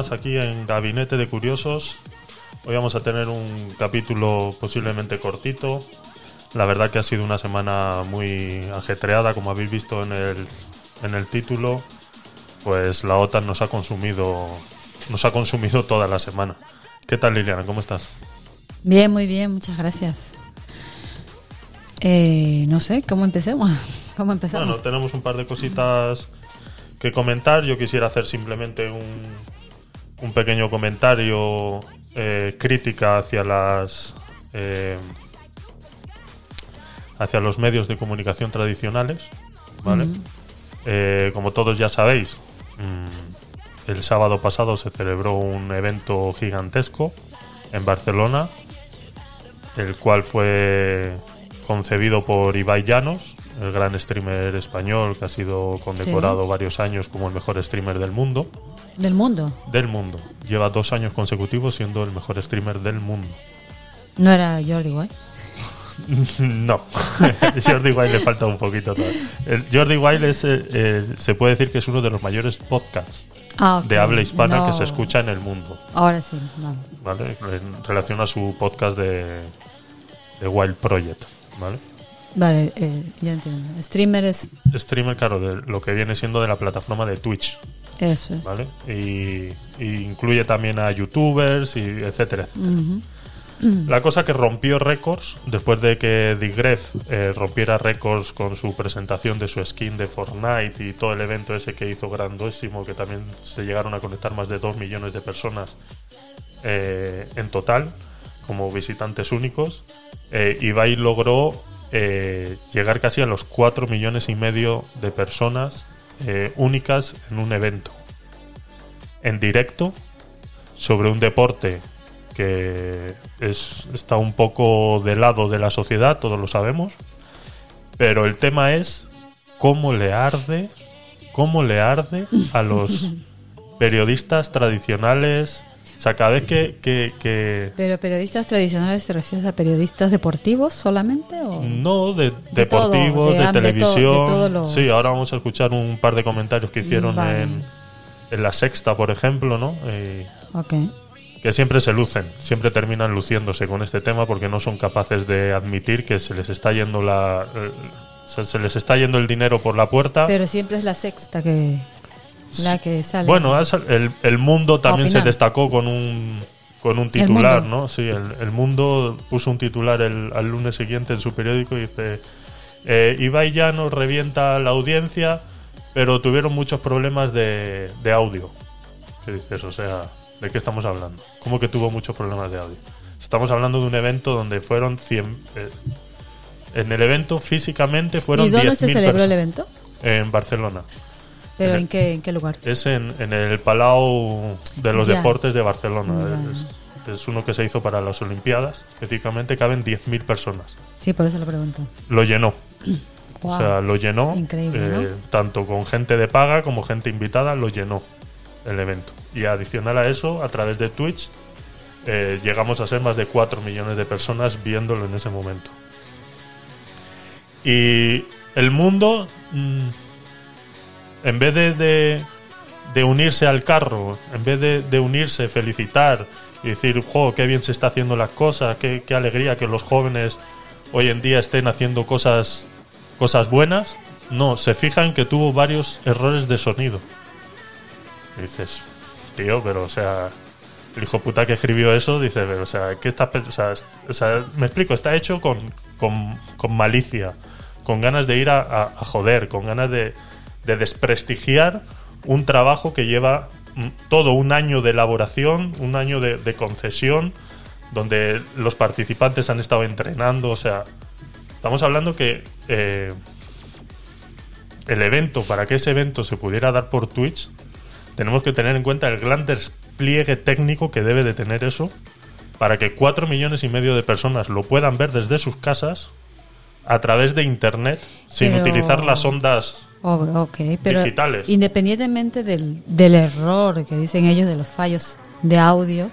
más aquí en Gabinete de Curiosos. Hoy vamos a tener un capítulo posiblemente cortito. La verdad que ha sido una semana muy ajetreada, como habéis visto en el, en el título. Pues la OTAN nos ha consumido, nos ha consumido toda la semana. ¿Qué tal Liliana? ¿Cómo estás? Bien, muy bien, muchas gracias. Eh, no sé, ¿cómo empecemos? ¿Cómo empezamos? Bueno, tenemos un par de cositas que comentar. Yo quisiera hacer simplemente un, un pequeño comentario eh, crítica hacia las eh, hacia los medios de comunicación tradicionales, ¿vale? Eh, como todos ya sabéis, mm, el sábado pasado se celebró un evento gigantesco en Barcelona, el cual fue concebido por Ibai Llanos, el gran streamer español que ha sido condecorado varios años como el mejor streamer del mundo. Del mundo. Del mundo. Lleva dos años consecutivos siendo el mejor streamer del mundo. No era Jordi White. No, Jordi Wild le falta un poquito todavía. El Jordi Wild es, eh, eh, se puede decir que es uno de los mayores podcasts Ah, de habla hispana No. que se escucha en el mundo, Ahora sí, no. ¿vale? En relación a su podcast de, de Wild Project, ¿vale? Vale, eh, ya entiendo. Streamer es Streamer, claro, de lo que viene siendo de la plataforma de Twitch, eso. Es. ¿vale? Y, y incluye también a youtubers y etcétera, etcétera. La cosa que rompió récords después de que Digref eh, rompiera récords con su presentación de su skin de Fortnite y todo el evento ese que hizo grandísimo, que también se llegaron a conectar más de 2 millones de personas eh, en total como visitantes únicos. Eh, Ibai logró eh, llegar casi a los 4 millones y medio de personas eh, únicas en un evento. En directo, sobre un deporte que es, está un poco de lado de la sociedad, todos lo sabemos. Pero el tema es cómo le arde, cómo le arde a los periodistas tradicionales. O sea, cada vez que, que- que- Pero periodistas tradicionales, ¿te refieres a periodistas deportivos solamente? O? no de, De todo, deportivos, de de, de to- de televisión. todos los- Sí, ahora vamos a escuchar un par de comentarios que hicieron Vale. en, en la sexta, por ejemplo, ¿no? Eh, Ok. que siempre se lucen, siempre terminan luciéndose con este tema porque no son capaces de admitir que se les está yendo la eh, se, se les está yendo el dinero por la puerta. Pero siempre es la sexta que la que sale. bueno, el, el mundo también se destacó con un con un titular. ¿no? Sí, el, el mundo puso un titular el, al lunes siguiente en su periódico y dice eh, Ibai ya nos revienta la audiencia, pero tuvieron muchos problemas de, de audio. ¿Qué dices? O sea, ¿de qué estamos hablando? ¿Cómo que tuvo muchos problemas de audio? Estamos hablando de un evento donde fueron 100... eh, en el evento físicamente fueron ¿Y dónde se 10.000 celebró el evento? En Barcelona. ¿Pero En qué, en qué lugar? Es en, en el Palau de los Ya. Deportes de Barcelona. Es, es uno que se hizo para las Olimpiadas. Específicamente caben 10.000 personas. Sí, por eso lo pregunto. Lo llenó. O sea, lo llenó. Increíble, eh, Tanto con gente de paga como gente invitada, lo llenó el evento. Y adicional a eso, a través de Twitch, eh, llegamos a ser más de 4 millones de personas viéndolo en ese momento. Y el mundo, mm, en vez de, de- unirse al carro, en vez de, de unirse, felicitar y decir, jo, qué bien se está haciendo las cosas, qué, qué alegría que los jóvenes hoy en día estén haciendo cosas, cosas buenas, no, se fijan que tuvo varios errores de sonido. Y dices, tío, pero o sea, el hijo puta que escribió eso, dice, pero o sea, ¿qué está, o sea, o sea, me explico, está hecho con, con, con malicia, con ganas de ir a- a joder, con ganas de, de desprestigiar un trabajo que lleva mm, todo un año de elaboración, un año de, de concesión, donde los participantes han estado entrenando, o sea, estamos hablando que eh, el evento, para que ese evento se pudiera dar por Twitch, tenemos que tener en cuenta el gran despliegue técnico que debe de tener eso para que cuatro millones y medio de personas lo puedan ver desde sus casas a través de internet sin Pero- utilizar las ondas Oh, ok, pero Digitales. independientemente del, del error que dicen ellos de los fallos de audio,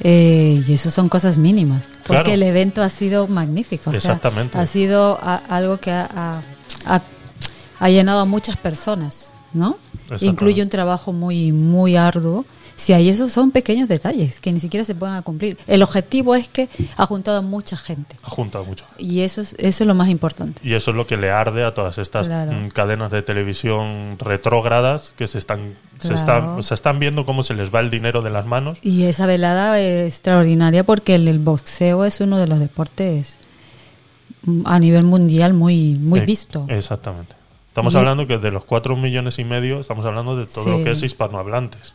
eh, y eso son cosas mínimas, porque Claro. el evento ha sido magnífico. o sea, Exactamente. ha sido a- algo que ha, ha- ha- llenado a muchas personas, ¿no? incluye un trabajo muy, muy arduo. Si hay esos son pequeños detalles que ni siquiera se pueden cumplir. El objetivo es que ha juntado a mucha gente. Ha juntado mucho. Y eso es, eso es lo más importante. Y eso es lo que le arde a todas estas Claro. mm, cadenas de televisión retrógradas que se están, se, Claro. están, se están viendo cómo se les va el dinero de las manos. Y esa velada es extraordinaria porque el, el boxeo es uno de los deportes mm, a nivel mundial muy, muy Eh, visto. Exactamente. Estamos Y- hablando que de los cuatro millones y medio, estamos hablando de todo Sí. lo que es hispanohablantes.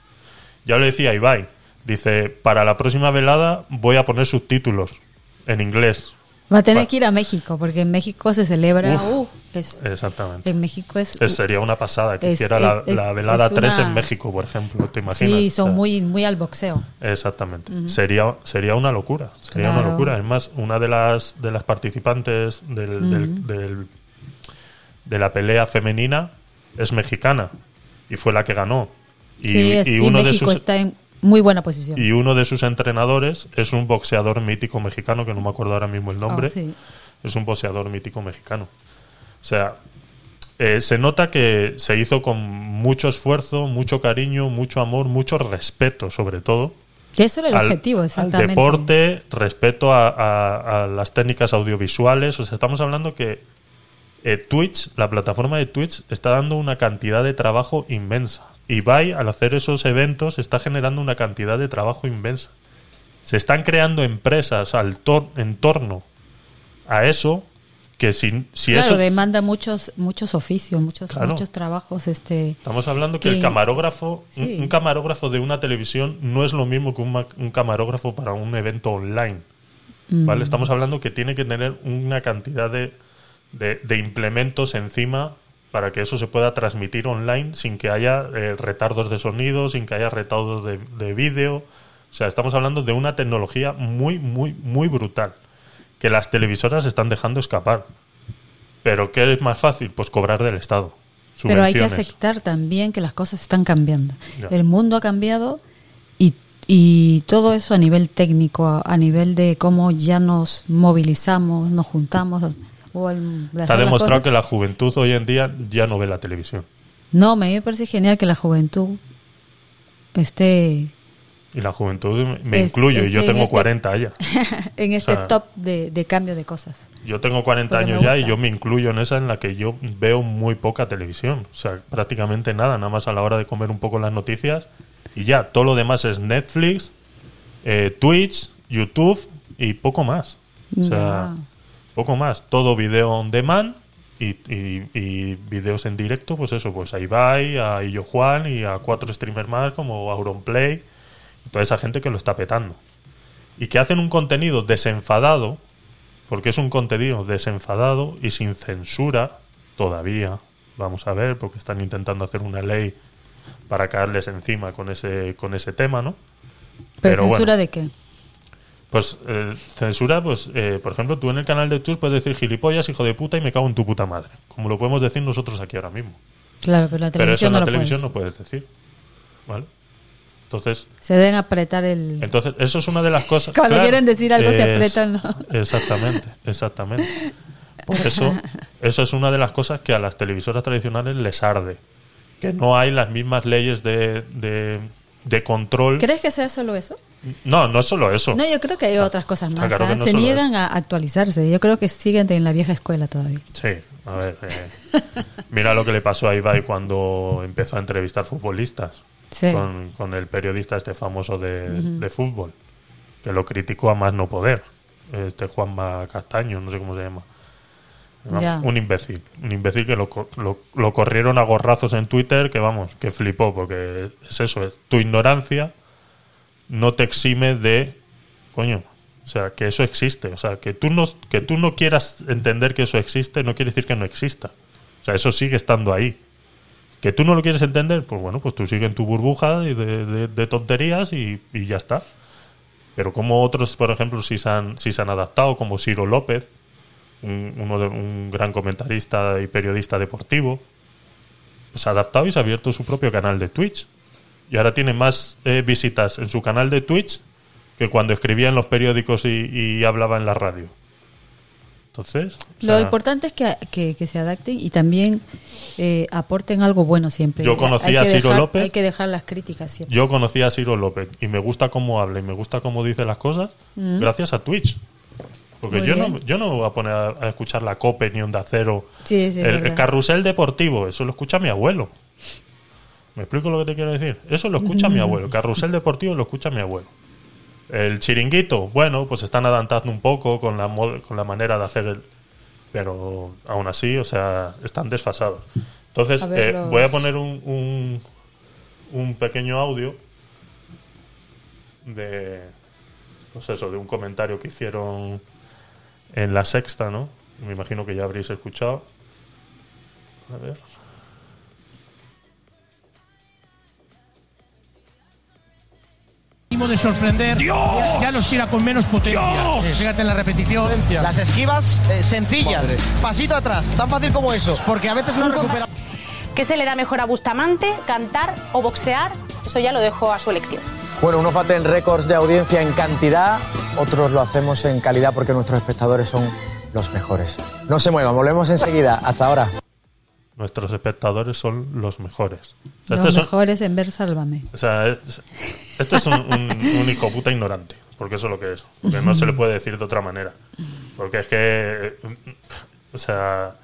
Ya lo decía Ibai, dice, para la próxima velada voy a poner subtítulos en inglés. Va a tener Va- que ir a México porque en México se celebra. Uf. es- Exactamente. en México es. Es- sería una pasada que es- hiciera la, la velada es 3 una- en México, por ejemplo. ¿Te imaginas? sí, O son sea, muy, muy al boxeo. Exactamente. sería, sería una locura. Sería Claro. una locura. Es más, una de las, de las participantes del, del- del- de la pelea femenina es mexicana y fue la que ganó. Y, sí, es- y sí, uno de sus, está en muy buena posición. y uno de sus entrenadores es un boxeador mítico mexicano, que no me acuerdo ahora mismo el nombre. Oh, sí. Es un boxeador mítico mexicano. O sea, eh, se nota que se hizo con mucho esfuerzo, mucho cariño, mucho amor, mucho respeto, sobre todo. Que eso era el al- objetivo, al exactamente. deporte, respeto a, a- a las técnicas audiovisuales. O sea, estamos hablando que eh, Twitch, la plataforma de Twitch, está dando una cantidad de trabajo inmensa. Ibai, al hacer esos eventos, está generando una cantidad de trabajo inmensa. Se están creando empresas al tor- en torno a eso que si, si claro, eso... demanda muchos muchos oficios, muchos Claro. muchos trabajos este Estamos hablando que, que- el camarógrafo, un- Sí. un, camarógrafo de una televisión no es lo mismo que un, un camarógrafo para un evento online. Mm. ¿Vale? Estamos hablando que tiene que tener una cantidad de, de- de implementos encima para que eso se pueda transmitir online sin que haya eh, retardos de sonido, sin que haya retardos de, de vídeo. O sea, estamos hablando de una tecnología muy, muy, muy brutal que las televisoras están dejando escapar. Pero ¿qué es más fácil? Pues cobrar del Estado. pero hay que aceptar también que las cosas están cambiando. Ya. El mundo ha cambiado y, y todo eso a nivel técnico, a, a nivel de cómo ya nos movilizamos, nos juntamos. O el, Está demostrado que la juventud hoy en día ya no ve la televisión. No, me me parece genial que la juventud esté Y la juventud me- Es- incluyo, y yo que tengo en este- 40 ya. en este sea, top de, de cambio de cosas. Yo tengo 40 Porque años ya y yo me incluyo en esa en la que yo veo muy poca televisión. O sea, prácticamente nada, nada más a la hora de comer un poco las noticias. Y ya, todo lo demás es Netflix, eh, Twitch, YouTube y poco más. O sea, Ya. Poco más. Todo video on demand y, y, y videos en directo, pues eso, pues a Ibai, a Illo Juan y a cuatro streamers más como Auronplay y toda esa gente que lo está petando. Y que hacen un contenido desenfadado, porque es un contenido desenfadado y sin censura todavía. Vamos a ver, porque están intentando hacer una ley para caerles encima con ese, con ese tema, ¿no? ¿Pero, Pero censura bueno. de qué? Pues eh, censura, pues, eh, por ejemplo, tú en el canal de Twitch puedes decir gilipollas, hijo de puta y me cago en tu puta madre. Como lo podemos decir nosotros aquí ahora mismo. Claro, pero la Pero eso en no la lo televisión puedes. no puedes decir. ¿Vale? Entonces, Se deben apretar el... entonces eso es una de las cosas. Cuando claro, quieren decir algo se apretan, ¿no? Exactamente, exactamente. Por eso, eso es una de las cosas que a las televisoras tradicionales les arde. Que no hay las mismas leyes de, de, de control. ¿Crees que sea solo eso? No, no es solo eso. No, yo creo que hay otras cosas más. claro ¿ah? no Se niegan a actualizarse. Yo creo que siguen en la vieja escuela todavía. Sí, a ver. eh, mira lo que le pasó a Ibai cuando empezó a entrevistar futbolistas. Sí. Con, con el periodista este famoso de, de fútbol. Que lo criticó a más no poder. Este Juanma Castaño, no sé cómo se llama. Ya. Un imbécil. Un imbécil que lo, lo, lo corrieron a gorrazos en Twitter. Que vamos, que flipó. Porque es eso. Es, tu ignorancia no te exime de. Coño. O sea, que eso existe. O sea, que tú no, que tú no quieras entender que eso existe no quiere decir que no exista. O sea, eso sigue estando ahí. Que tú no lo quieres entender, pues bueno, pues tú sigue en tu burbuja de, de- tonterías y, y ya está. Pero como otros, por ejemplo, si se han, si se han adaptado, como Ciro López, un, un gran comentarista y periodista deportivo, se ha adaptado y se ha abierto su propio canal de Twitch. Y ahora tiene más eh, visitas en su canal de Twitch que cuando escribía en los periódicos y, y hablaba en la radio. Entonces, o Lo importante es que, que- que se adapten y también eh, aporten algo bueno siempre. Yo conocí a Ciro dejar- López. Hay que dejar las críticas siempre. yo conocí a Ciro López y me gusta cómo habla y me gusta cómo dice las cosas gracias a Twitch. Porque Mm. Muy yo no, yo no me voy a poner a, a escuchar la COPE ni Onda Cero. Sí, sí, el, carrusel deportivo, eso lo escucha mi abuelo. ¿Me explico lo que te quiero decir? Eso lo escucha mi abuelo. El carrusel deportivo lo escucha mi abuelo. El chiringuito, bueno, pues están adaptando un poco con la, con la manera de hacer el... Pero aún así, o sea, están desfasados. Entonces, A ver, eh, los- voy a poner un, un, un pequeño audio de... Pues eso, de un comentario que hicieron en la sexta, ¿no? Me imagino que ya habréis escuchado. A ver. De sorprender, ya nos tira con menos potencia. Eh, fíjate en la repetición. Las esquivas eh, sencillas, pasito atrás, tan fácil como eso, porque a veces no recupera. ¿Qué se le da mejor a Bustamante? ¿Cantar o boxear? Eso ya lo dejo a su elección. Bueno, unos baten récords de audiencia en cantidad, otros lo hacemos en calidad porque nuestros espectadores son los mejores. No se muevan, volvemos enseguida. Hasta ahora. Nuestros espectadores son los mejores. O sea, Los este mejores en ver Sálvame. o sea, es- este es un, un, un hijo puta ignorante. Porque eso es lo que es. Porque no se le puede decir de otra manera. Porque es que. O sea.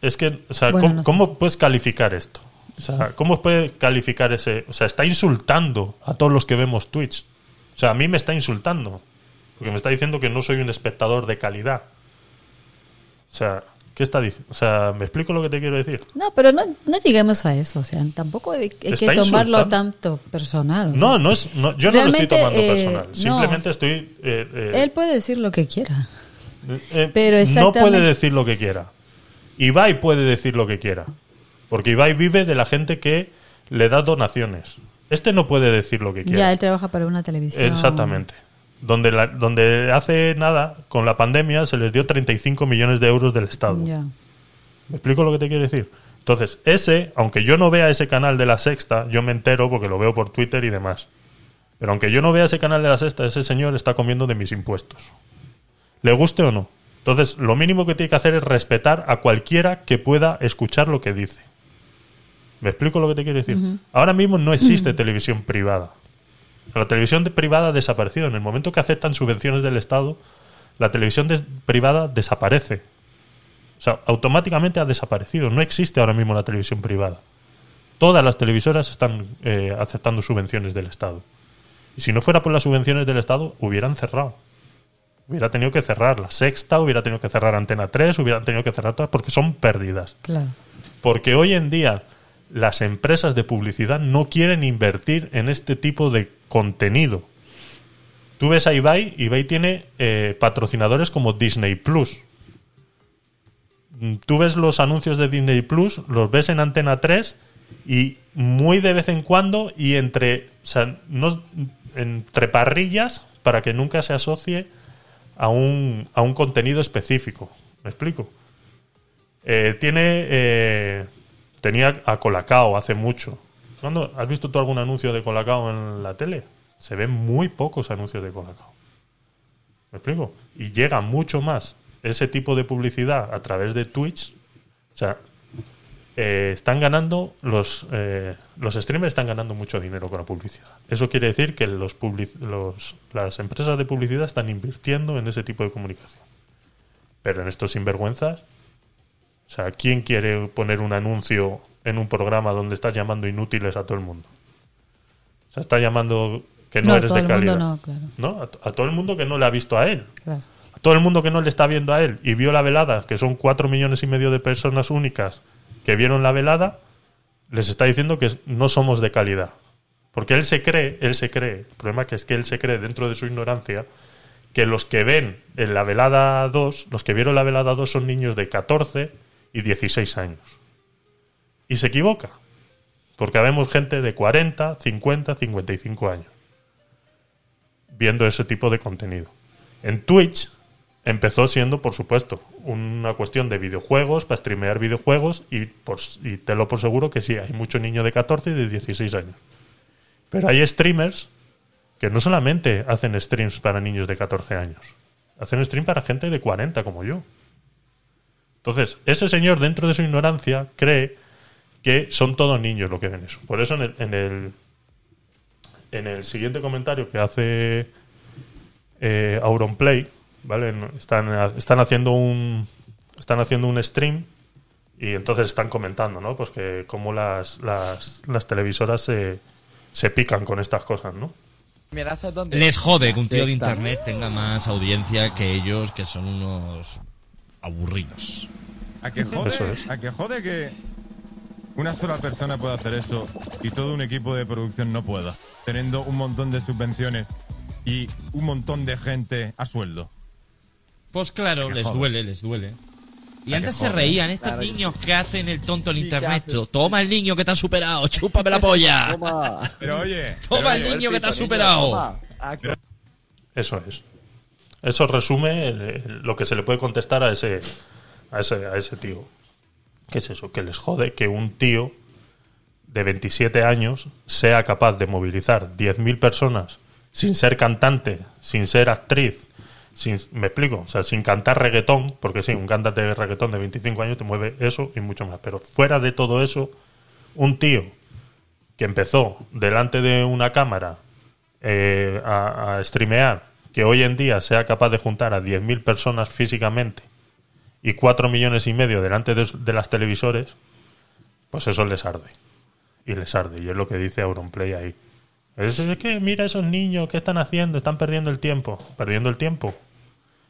Es que. O sea, Bueno, ¿cómo, no sé. cómo puedes calificar esto? O sea, ¿cómo puede calificar ese.? O sea, está insultando a todos los que vemos Twitch. O sea, a mí me está insultando. Porque me está diciendo que no soy un espectador de calidad. O sea, ¿qué está diciendo? O sea, ¿me explico lo que te quiero decir? No, pero no, no lleguemos a eso. O sea, tampoco hay, hay que tomarlo insultando. tanto personal. o sea. No, no es, no, yo no lo estoy tomando eh, personal. no. Simplemente estoy. eh, eh, Él puede decir lo que quiera. eh, pero no exactamente- puede decir lo que quiera. Ibai puede decir lo que quiera. Porque Ibai vive de la gente que le da donaciones. Este no puede decir lo que quiera. Ya, él trabaja para una televisión. Exactamente. Donde, la- donde hace nada, con la pandemia, se les dio 35 millones de euros del Estado. ¿Me explico lo que te quiero decir? Entonces, ese, aunque yo no vea ese canal de la sexta, yo me entero porque lo veo por Twitter y demás. Pero aunque yo no vea ese canal de la sexta, ese señor está comiendo de mis impuestos. Le guste o no. Entonces, lo mínimo que tiene que hacer es respetar a cualquiera que pueda escuchar lo que dice. ¿Me explico lo que te quiero decir? Ahora mismo no existe televisión privada. La televisión privada ha desaparecido. En el momento que aceptan subvenciones del Estado, la televisión privada desaparece. O sea, automáticamente ha desaparecido. No existe ahora mismo la televisión privada. Todas las televisoras están eh, aceptando subvenciones del Estado. Y si no fuera por las subvenciones del Estado, hubieran cerrado. Hubiera tenido que cerrar la sexta, hubiera tenido que cerrar Antena 3, hubieran tenido que cerrar todas porque son pérdidas. Claro. Porque hoy en día las empresas de publicidad no quieren invertir en este tipo de contenido. Tú ves a Ibai, Ibai tiene eh, patrocinadores como Disney Plus. Tú ves los anuncios de Disney Plus, los ves en Antena 3 y muy de vez en cuando y entre, o sea, no, entre parrillas para que nunca se asocie a un, a un contenido específico. ¿Me explico? Eh, tiene. eh, tenía a Colacao hace mucho. ¿Cuándo, ¿Has visto tú algún anuncio de Colacao en la tele? Se ven muy pocos anuncios de Colacao. ¿Me explico? Y llega mucho más ese tipo de publicidad a través de Twitch. O sea, eh, están ganando. Los, eh, los streamers están ganando mucho dinero con la publicidad. Eso quiere decir que los, los las empresas de publicidad están invirtiendo en ese tipo de comunicación. Pero en estos sinvergüenzas o sea, ¿quién quiere poner un anuncio en un programa donde estás llamando inútiles a todo el mundo? O sea, está llamando que no, No, eres de calidad. no, claro. ¿No? A, a todo el mundo que no le ha visto a él. claro. A todo el mundo que no le está viendo a él y vio la velada, que son cuatro millones y medio de personas únicas que vieron la velada, les está diciendo que no somos de calidad. Porque él se cree, él se cree, el problema que es que él se cree dentro de su ignorancia, que los que ven en la velada 2, los que vieron la velada 2 son niños de 14 y 16 años. Y se equivoca. Porque vemos gente de 40, 50, 55 años viendo ese tipo de contenido. En Twitch empezó siendo, por supuesto, una cuestión de videojuegos, para streamear videojuegos, y, por, y te lo por seguro que sí, hay mucho niño de 14 y de 16 años. Pero hay streamers que no solamente hacen streams para niños de 14 años, Hacen stream para gente de 40 como yo. Entonces, ese señor, dentro de su ignorancia, cree que son todos niños lo que ven eso. Por eso en el, en el, en el siguiente comentario que hace eh, Auronplay, ¿vale? Están, están haciendo un están haciendo un stream y entonces están comentando, ¿no? Pues que cómo las, las, las televisoras se, se pican con estas cosas, ¿no? Les jode que un tío de internet tenga más audiencia que ellos, que son unos aburridos. ¿A que jode? Eso es. ¿A que jode que una sola persona pueda hacer eso y todo un equipo de producción no pueda? Teniendo un montón de subvenciones y un montón de gente a sueldo. Pues claro, les duele, les duele. Y antes se reían estos Claro niños que hacen el tonto en internet. Toma el niño que te ha superado, chúpame la polla. Toma. Pero oye, Toma pero el oye, niño que te ha superado. Eso es. Eso resume el- lo que se le puede contestar a ese, a ese, a ese tío. ¿Qué es eso? Que les jode que un tío de 27 años sea capaz de movilizar 10.000 personas sin ser cantante, sin ser actriz, sin, me explico, o sea, sin cantar reggaetón, porque sí, un cantante de reggaetón de 25 años te mueve eso y mucho más. Pero fuera de todo eso, un tío que empezó delante de una cámara eh, a, a streamear, que hoy en día sea capaz de juntar a 10.000 personas físicamente y 4 millones y medio delante de, las televisores, pues eso les arde. Y les arde. Y es lo que dice Auronplay ahí. Es, es que mira esos niños, ¿qué están haciendo? Están perdiendo el tiempo. Perdiendo el tiempo.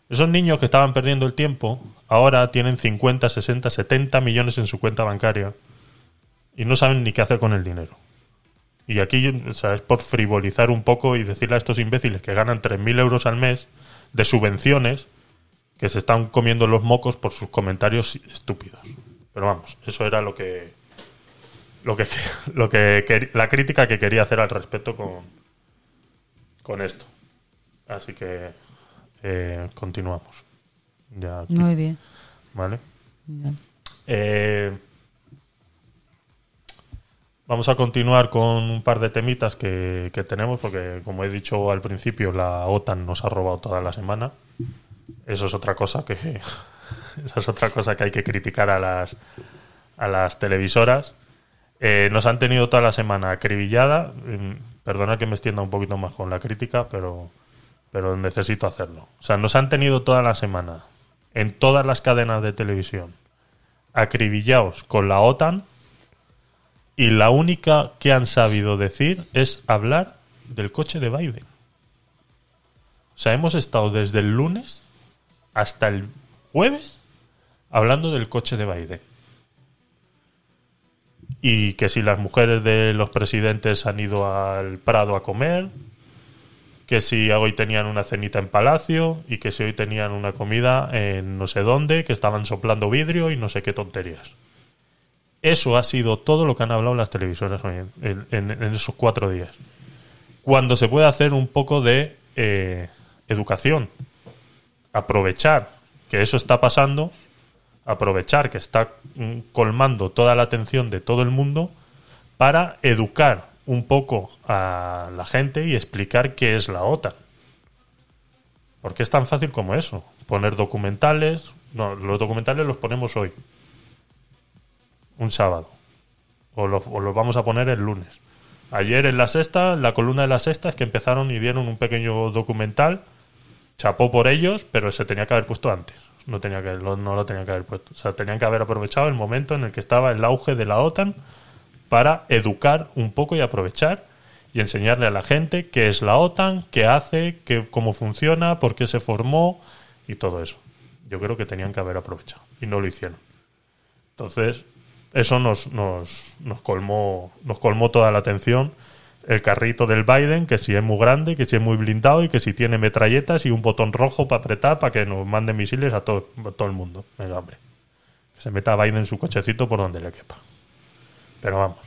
Esos niños que estaban perdiendo el tiempo, ahora tienen 50, 60, 70 millones en su cuenta bancaria y no saben ni qué hacer con el dinero. Y aquí o sea, es por frivolizar un poco y decirle a estos imbéciles que ganan 3.000 euros al mes de subvenciones que se están comiendo los mocos por sus comentarios estúpidos. Pero vamos, eso era lo que lo que lo que la crítica que quería hacer al respecto con con esto. Así que eh, continuamos. Ya aquí, Muy bien. ¿vale? Eh, vamos a continuar con un par de temitas que, que tenemos, porque como he dicho al principio, la OTAN nos ha robado toda la semana. Eso es otra cosa que esa es otra cosa que hay que criticar a las a las televisoras. Eh, nos han tenido toda la semana acribillada. Mm, Perdona que me extienda un poquito más con la crítica, pero pero necesito hacerlo. O sea, nos han tenido toda la semana en todas las cadenas de televisión acribillados con la OTAN y la única que han sabido decir es hablar del coche de Biden. O sea, hemos estado desde el lunes hasta el jueves hablando del coche de Biden. Y que si las mujeres de los presidentes han ido al Prado a comer, que si hoy tenían una cenita en Palacio y que si hoy tenían una comida en no sé dónde, que estaban soplando vidrio y no sé qué tonterías. Eso ha sido todo lo que han hablado las televisoras hoy en, en- esos cuatro días. Cuando se puede hacer un poco de eh, educación, aprovechar que eso está pasando, aprovechar que está mm, colmando toda la atención de todo el mundo para educar un poco a la gente y explicar qué es la OTAN. Porque es tan fácil como eso. Poner documentales. No, los documentales los ponemos hoy. Un sábado. O los, vamos a poner el lunes. Ayer en la sexta, la columna de la sexta, es que empezaron y dieron un pequeño documental. Chapó por ellos, pero se tenía que haber puesto antes. No, tenía que, lo- no lo tenían que haber puesto. O sea, tenían que haber aprovechado el momento en el que estaba el auge de la OTAN para educar un poco y aprovechar y enseñarle a la gente qué es la OTAN, qué hace, qué, cómo funciona, por qué se formó y todo eso. Yo creo que tenían que haber aprovechado y no lo hicieron. Entonces, eso nos, nos, nos, colmó, nos colmó toda la atención. El carrito del Biden, que si es muy grande, que si es muy blindado y que si tiene metralletas y un botón rojo para apretar para que nos mande misiles a todo, todo el mundo. Venga, hombre. Que se meta Biden en su cochecito por donde le quepa. Pero vamos,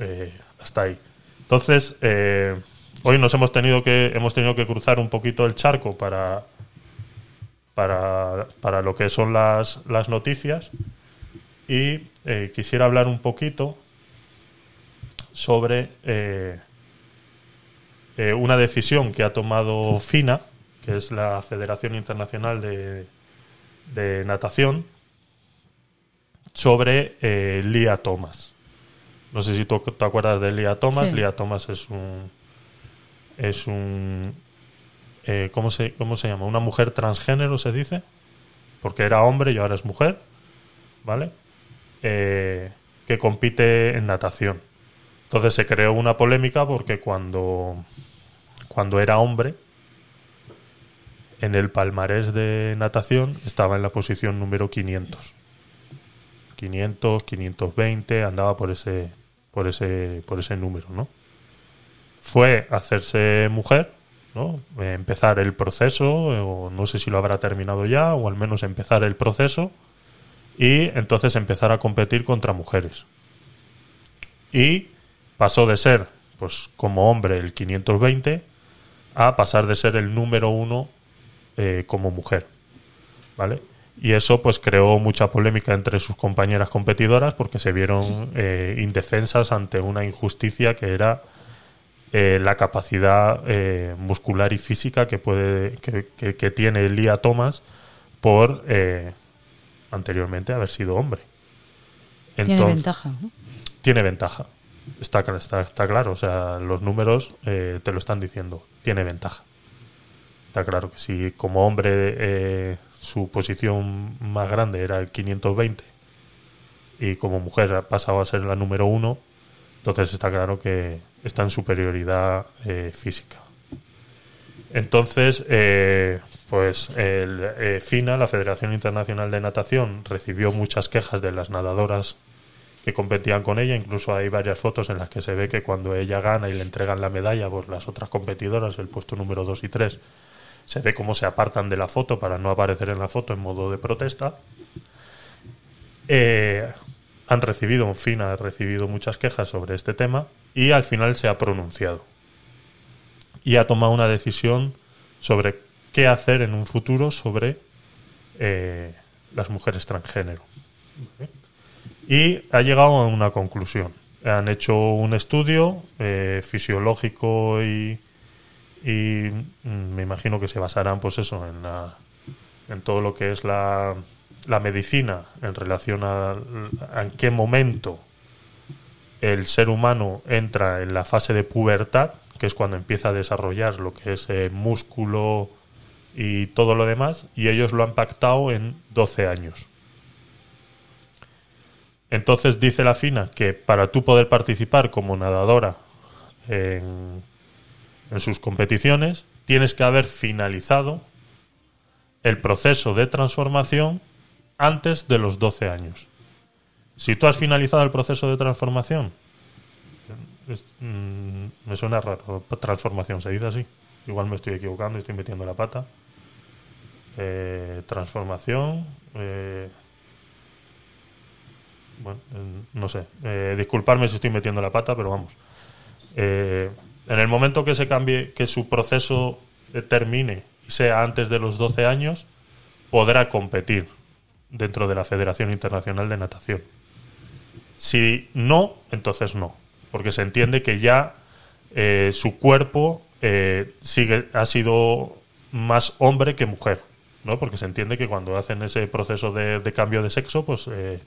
eh, hasta ahí. Entonces, eh, hoy nos hemos tenido que hemos tenido que cruzar un poquito el charco para para, para lo que son las, las noticias y eh, quisiera hablar un poquito sobre eh, eh, una decisión que ha tomado FINA, que es la Federación Internacional de, de Natación, sobre eh, Lia Thomas. No sé si tú te acuerdas de Lia Thomas. Sí. Lia Thomas es un. Es un. eh, ¿cómo, se, ¿Cómo se llama? Una mujer transgénero, se dice. Porque era hombre y ahora es mujer. ¿Vale? Eh, que compite en natación. Entonces se creó una polémica porque cuando, cuando era hombre, en el palmarés de natación estaba en la posición número 500. 500, 520, andaba por ese, por ese, por ese número, ¿no? Fue hacerse mujer, ¿no? Empezar el proceso, o no sé si lo habrá terminado ya, o al menos empezar el proceso, y entonces empezar a competir contra mujeres. Y pasó de ser, pues como hombre, el 520, a pasar de ser el número uno eh, como mujer. ¿Vale? Y eso pues creó mucha polémica entre sus compañeras competidoras porque se vieron eh, indefensas ante una injusticia que era eh, la capacidad muscular y física que puede que, tiene Lia Thomas por anteriormente haber sido hombre. Tiene Entonces- ventaja. ¿no? tiene ventaja. Está, está, está claro, o sea, los números eh, te lo están diciendo. Tiene ventaja. Está claro que si como hombre eh, su posición más grande era el 520 y como mujer ha pasado a ser la número uno, entonces está claro que está en superioridad eh, física. Entonces, eh, pues el eh, FINA, la Federación Internacional de Natación, recibió muchas quejas de las nadadoras que competían con ella. Incluso hay varias fotos en las que se ve que cuando ella gana y le entregan la medalla por las otras competidoras, el puesto número 2 y 3, se ve cómo se apartan de la foto para no aparecer en la foto en modo de protesta. Eh, han recibido, FINA ha recibido muchas quejas sobre este tema y al final se ha pronunciado. Y ha tomado una decisión sobre qué hacer en un futuro sobre eh, las mujeres transgénero. Y ha llegado a una conclusión. Han hecho un estudio eh, fisiológico y, y mm, me imagino que se basarán pues eso en la en todo lo que es la, la medicina en relación a, en qué momento el ser humano entra en la fase de pubertad, que es cuando empieza a desarrollar lo que es eh, músculo y todo lo demás, y ellos lo han pactado en 12 años. Entonces dice la FINA que para tú poder participar como nadadora en, en sus competiciones, tienes que haber finalizado el proceso de transformación antes de los 12 años. Si tú has finalizado el proceso de transformación, mm, me suena raro, transformación, se dice así. Igual me estoy equivocando y estoy metiendo la pata. Eh, transformación. eh, bueno, no sé. Eh, disculparme si estoy metiendo la pata, pero vamos. Eh, en el momento que se cambie, que su proceso termine y sea antes de los 12 años, podrá competir dentro de la Federación Internacional de Natación. Si no, entonces no, porque se entiende que ya su cuerpo sigue ha sido más hombre que mujer, ¿no? Porque se entiende que cuando hacen ese proceso de, de cambio de sexo, pues eh,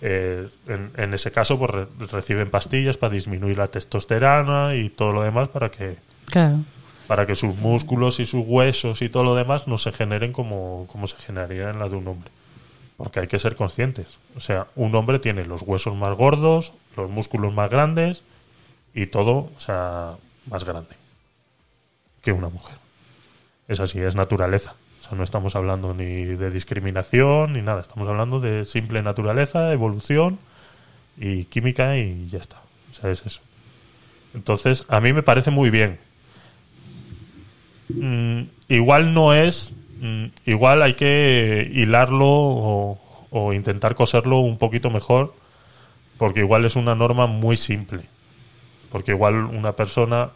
eh, en, en ese caso pues re- reciben pastillas para disminuir la testosterona y todo lo demás para que Claro. para que sus músculos y sus huesos y todo lo demás no se generen como, como se generaría en la de un hombre. Porque hay que ser conscientes. O sea, un hombre tiene los huesos más gordos, los músculos más grandes y todo, o sea, más grande que una mujer. Es así, es naturaleza. O sea, no estamos hablando ni de discriminación ni nada. Estamos hablando de simple naturaleza, evolución y química y ya está. O sea, es eso. Entonces, a mí me parece muy bien mm, igual no es, mm, igual hay que hilarlo o, intentar coserlo un poquito mejor, porque igual es una norma muy simple. Porque igual una persona,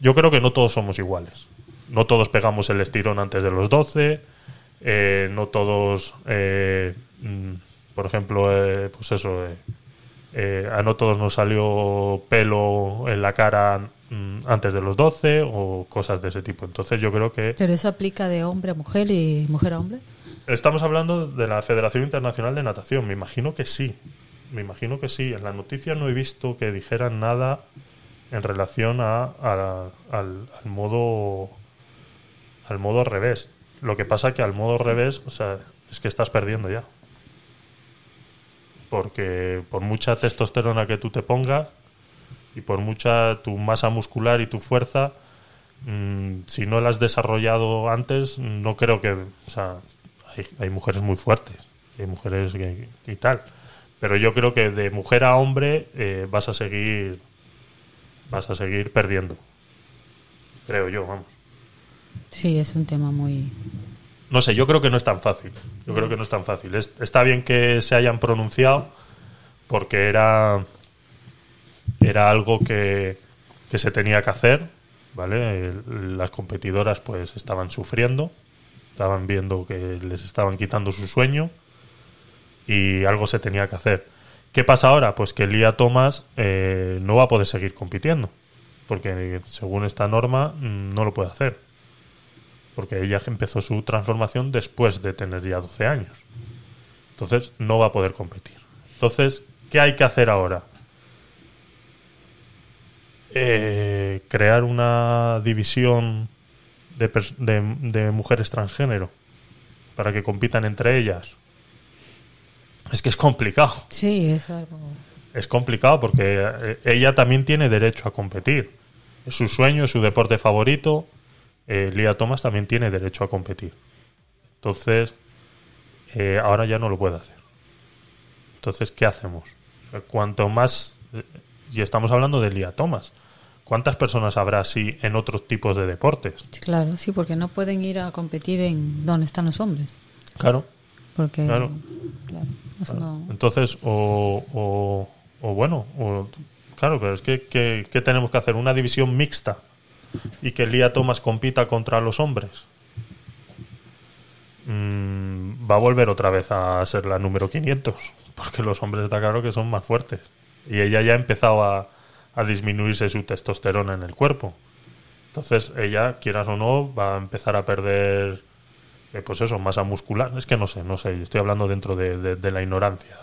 yo creo que no todos somos iguales. No todos pegamos el estirón antes de los 12, eh, no todos, eh, mm, por ejemplo, eh, pues eso, eh, a no todos nos salió pelo en la cara mm, antes de los 12 o cosas de ese tipo. Entonces yo creo que Pero eso aplica de hombre a mujer y mujer a hombre. estamos hablando de la Federación Internacional de Natación. Me imagino que sí. Me imagino que sí. En la noticia no he visto que dijeran nada en relación a, a- al, al modo al modo revés. Lo que pasa que al modo revés, o sea, es que estás perdiendo ya. Porque por mucha testosterona que tú te pongas y por mucha tu masa muscular y tu fuerza, mm, si no la has desarrollado antes, no creo que, o sea, hay, hay mujeres muy fuertes, hay mujeres que- y tal, pero yo creo que de mujer a hombre eh, vas a seguir, vas a seguir perdiendo, creo yo, vamos. Sí, es un tema muy... No sé, yo creo que no es tan fácil. Yo creo que no es tan fácil. Es- está bien que se hayan pronunciado porque era era algo que, que se tenía que hacer, ¿vale? Las competidoras pues estaban sufriendo, estaban viendo que les estaban quitando su sueño y algo se tenía que hacer. ¿Qué pasa ahora? Pues que Lía Thomas eh, no va a poder seguir compitiendo, porque según esta norma mm, no lo puede hacer porque ella empezó su transformación después de tener ya 12 años. Entonces no va a poder competir. Entonces, ¿qué hay que hacer ahora? Eh, crear una división de, de mujeres transgénero para que compitan entre ellas. Es que es complicado. Sí, es algo... Es complicado porque eh, ella también tiene derecho a competir. Es su sueño, es su deporte favorito. Eh, Lía Thomas también tiene derecho a competir. Entonces, eh, ahora ya no lo puede hacer. Entonces, ¿qué hacemos? O sea, cuanto más. eh, Y estamos hablando de Lía Thomas. ¿Cuántas personas habrá así en otros tipos de deportes? Sí, Claro, sí, porque no pueden ir a competir en donde están los hombres. Claro. Porque... Claro. claro, eso no- Entonces, o, o, o bueno, o- claro, pero es que, que- ¿qué tenemos que hacer? Una división mixta y que Lía Thomas compita contra los hombres. Mm, va a volver otra vez a ser la número 500, porque los hombres está claro que son más fuertes. Y ella ya ha empezado a, disminuirse su testosterona en el cuerpo. Entonces, ella, quieras o no, va a empezar a perder eh, pues eso, masa muscular. Es que no sé, no sé. Estoy hablando dentro de, de- de la ignorancia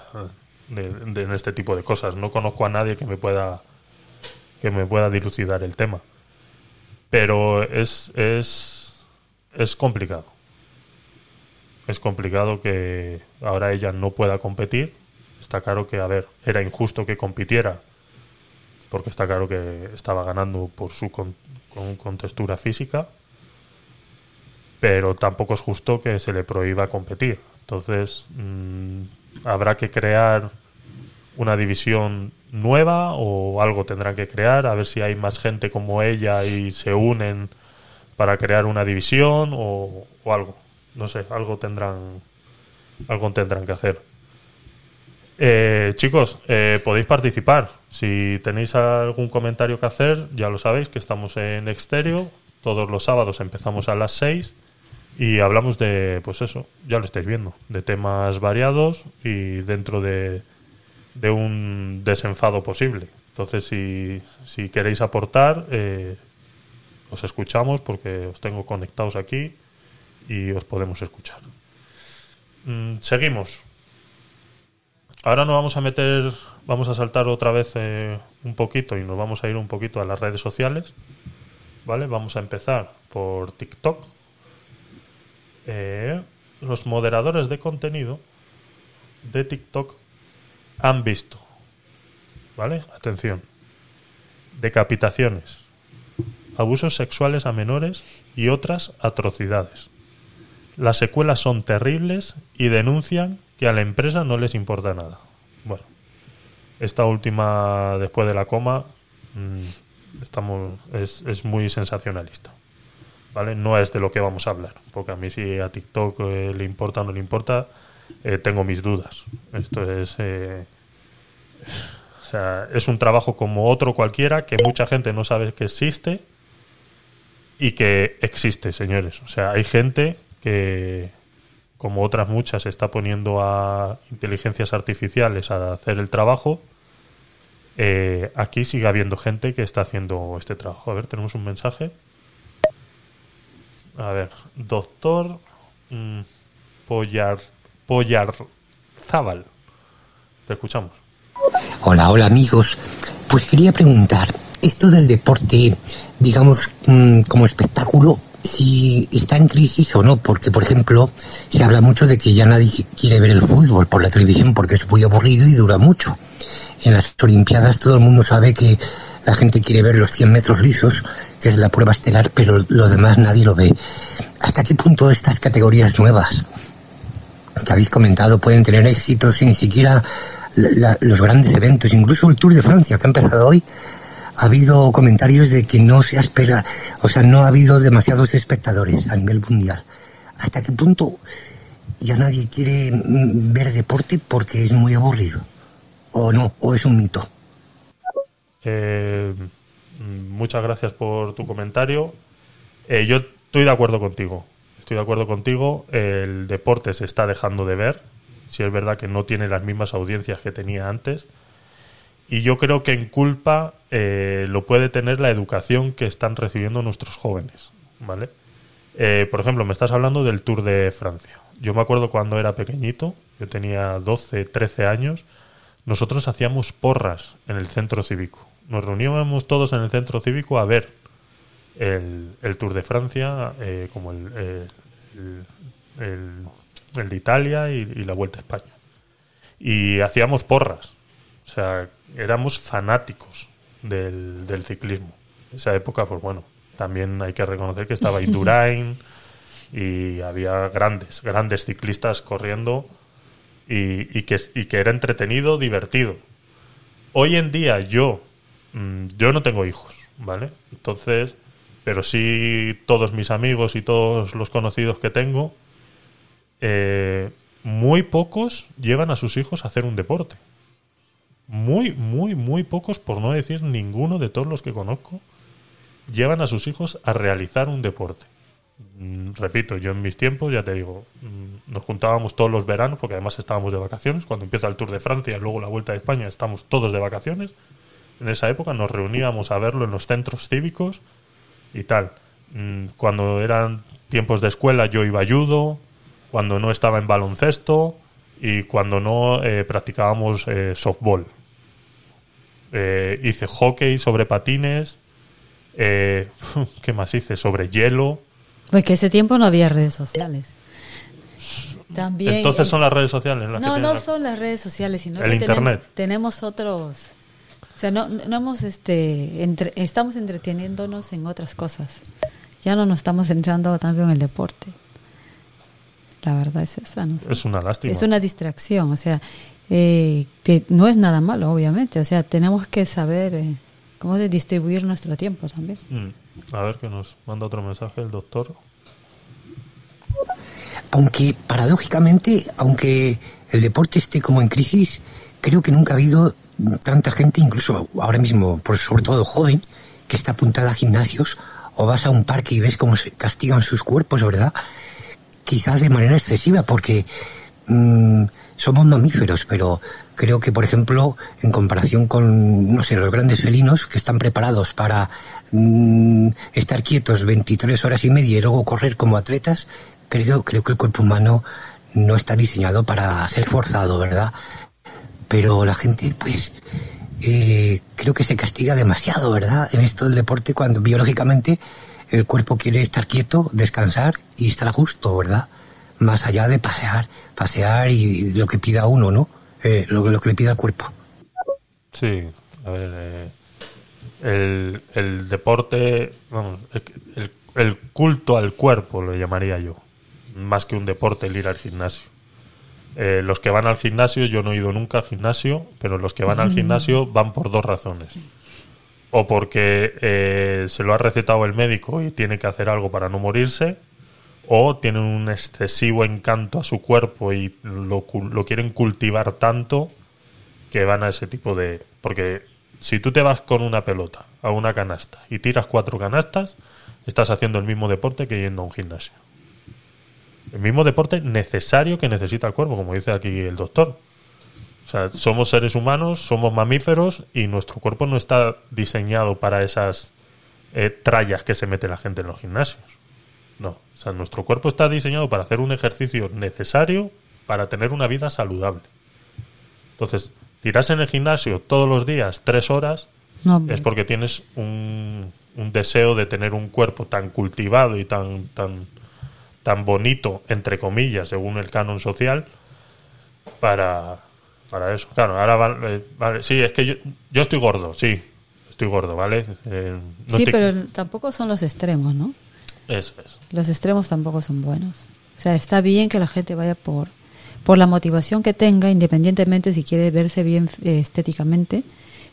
de, de- en este tipo de cosas. No conozco a nadie que me pueda que me pueda dilucidar el tema. Pero es es es complicado. Es complicado que ahora ella no pueda competir. Está claro que, a ver, era injusto que compitiera porque está claro que estaba ganando por su con, con- con textura física pero tampoco es justo que se le prohíba competir. Entonces, mm, habrá que crear una división nueva o algo tendrán que crear, a ver si hay más gente como ella y se unen para crear una división o, o algo. No sé, algo tendrán, algo tendrán que hacer. Eh, chicos, eh, podéis participar. Si tenéis algún comentario que hacer, ya lo sabéis que estamos en exterior. Todos los sábados empezamos a las 6 y hablamos de, pues eso, ya lo estáis viendo, de temas variados y dentro de, de un desenfado posible. Entonces, si, si queréis aportar, eh, os escuchamos porque os tengo conectados aquí y os podemos escuchar. Mm, seguimos. Ahora nos vamos a meter, vamos a saltar otra vez eh, un poquito y nos vamos a ir un poquito a las redes sociales. ¿Vale? Vamos a empezar por TikTok. Eh, los moderadores de contenido de TikTok han visto, ¿vale? Atención, decapitaciones, abusos sexuales a menores y otras atrocidades. Las secuelas son terribles y denuncian que a la empresa no les importa nada. Bueno, esta última, después de la coma, mm, estamos, es, es muy sensacionalista. ¿Vale? No es de lo que vamos a hablar, porque a mí si a TikTok eh, le importa o no le importa, eh, tengo mis dudas. Esto es... eh, o sea, es un trabajo como otro cualquiera que mucha gente no sabe que existe y que existe, señores. O sea, hay gente que, como otras muchas, está poniendo a inteligencias artificiales a hacer el trabajo eh, aquí sigue habiendo gente que está haciendo este trabajo. A ver, tenemos un mensaje. A ver, doctor mm, Pollar, Pollar Zabal. Te escuchamos. Hola, hola amigos. Pues quería preguntar, esto del deporte, digamos, mm, como espectáculo, si está en crisis o no, porque por ejemplo, se habla mucho de que ya nadie quiere ver el fútbol por la televisión porque es muy aburrido y dura mucho. En las Olimpiadas todo el mundo sabe que la gente quiere ver los 100 metros lisos, que es la prueba estelar, pero lo demás nadie lo ve. ¿Hasta qué punto estas categorías nuevas que habéis comentado pueden tener éxito sin siquiera la- los grandes eventos, incluso el Tour de Francia que ha empezado hoy? Ha habido comentarios de que no se espera, o sea, no ha habido demasiados espectadores a nivel mundial. ¿Hasta qué punto ya nadie quiere mm, ver deporte porque es muy aburrido? ¿O no? ¿O es un mito? Eh, mm, muchas gracias por tu comentario. Eh, yo estoy de acuerdo contigo. Estoy de acuerdo contigo. El deporte se está dejando de ver. Si es verdad que no tiene las mismas audiencias que tenía antes. Y yo creo que en culpa eh, lo puede tener la educación que están recibiendo nuestros jóvenes. ¿Vale? Eh, por ejemplo, me estás hablando del Tour de Francia. Yo me acuerdo cuando era pequeñito, yo tenía 12, 13 años, nosotros hacíamos porras en el centro cívico. Nos reuníamos todos en el centro cívico a ver el, el Tour de Francia, eh, como el, eh, el, el- el de Italia y, y la Vuelta a España. Y hacíamos porras. O sea, éramos fanáticos del, del ciclismo. Esa época, pues bueno, también hay que reconocer que estaba Indurain y había grandes, grandes ciclistas corriendo y, y que, y que era entretenido, divertido. Hoy en día yo, mm, yo no tengo hijos, ¿vale? Entonces, pero sí todos mis amigos y todos los conocidos que tengo, eh, muy pocos llevan a sus hijos a hacer un deporte. Muy, muy, muy pocos, por no decir ninguno de todos los que conozco, llevan a sus hijos a realizar un deporte. Mm, Repito, yo en mis tiempos, ya te digo, mm, nos juntábamos todos los veranos, porque además estábamos de vacaciones. Cuando empieza el Tour de Francia luego la Vuelta a España, estamos todos de vacaciones. En esa época nos reuníamos a verlo en los centros cívicos y tal. Mm, Cuando eran tiempos de escuela, yo iba a judo. Cuando no estaba en baloncesto y cuando no eh, practicábamos eh, softball. Eh, hice hockey sobre patines. ¿Qué más hice? Sobre hielo. Porque ese tiempo no había redes sociales. También. Entonces son las redes sociales las que No, no la- son las redes sociales, sino El que internet. tenemos otros. O sea, no, no hemos, este, entre- estamos entreteniéndonos en otras cosas. Ya no nos estamos centrando tanto en el deporte. La verdad es esa. ¿no? Es una lástima. Es una distracción, o sea, eh, que no es nada malo, obviamente. O sea, tenemos que saber eh, cómo de distribuir nuestro tiempo también. Mm. A ver que nos manda otro mensaje el doctor. Aunque paradójicamente, aunque el deporte esté como en crisis, creo que nunca ha habido tanta gente, incluso ahora mismo, por sobre todo joven, que está apuntada a gimnasios o vas a un parque y ves cómo se castigan sus cuerpos, ¿verdad? Quizás de manera excesiva, porque mm, somos mamíferos, pero creo que, por ejemplo, en comparación con, no sé, los grandes felinos que están preparados para mm, estar quietos 23 horas y media y luego correr como atletas, creo, creo que el cuerpo humano no está diseñado para ser forzado, ¿verdad? Pero la gente, pues, eh, creo que se castiga demasiado, ¿verdad? En esto del deporte, cuando biológicamente el cuerpo quiere estar quieto, descansar y estar a gusto, ¿verdad? Más allá de pasear, pasear y lo que pida uno, ¿no? Eh, lo, lo que le pida el cuerpo. Sí, a ver, eh, el, el deporte, vamos, el, el culto al cuerpo lo llamaría yo, más que un deporte el ir al gimnasio. Eh, los que van al gimnasio, yo no he ido nunca al gimnasio, pero los que van al gimnasio van por dos razones. O porque eh, se lo ha recetado el médico y tiene que hacer algo para no morirse, o tienen un excesivo encanto a su cuerpo y lo, lo quieren cultivar tanto que van a ese tipo de... Porque si tú te vas con una pelota a una canasta y tiras cuatro canastas, estás haciendo el mismo deporte que yendo a un gimnasio. El mismo deporte necesario que necesita el cuerpo, como dice aquí el doctor. O sea, somos seres humanos, somos mamíferos y nuestro cuerpo no está diseñado para esas eh, trallas que se mete la gente en los gimnasios. No, o sea, nuestro cuerpo está diseñado para hacer un ejercicio necesario para tener una vida saludable. Entonces, tirarse en el gimnasio todos los días tres horas No, es porque tienes un, un deseo de tener un cuerpo tan cultivado y tan, tan, tan bonito, entre comillas, según el canon social, para, para eso. Claro, ahora vale, vale, sí, es que yo, yo estoy gordo, sí, estoy gordo, ¿vale? Eh, no sí, estoy- pero tampoco son los extremos, ¿no? Eso es. Los extremos tampoco son buenos. O sea, está bien que la gente vaya por, por la motivación que tenga, independientemente si quiere verse bien eh, estéticamente,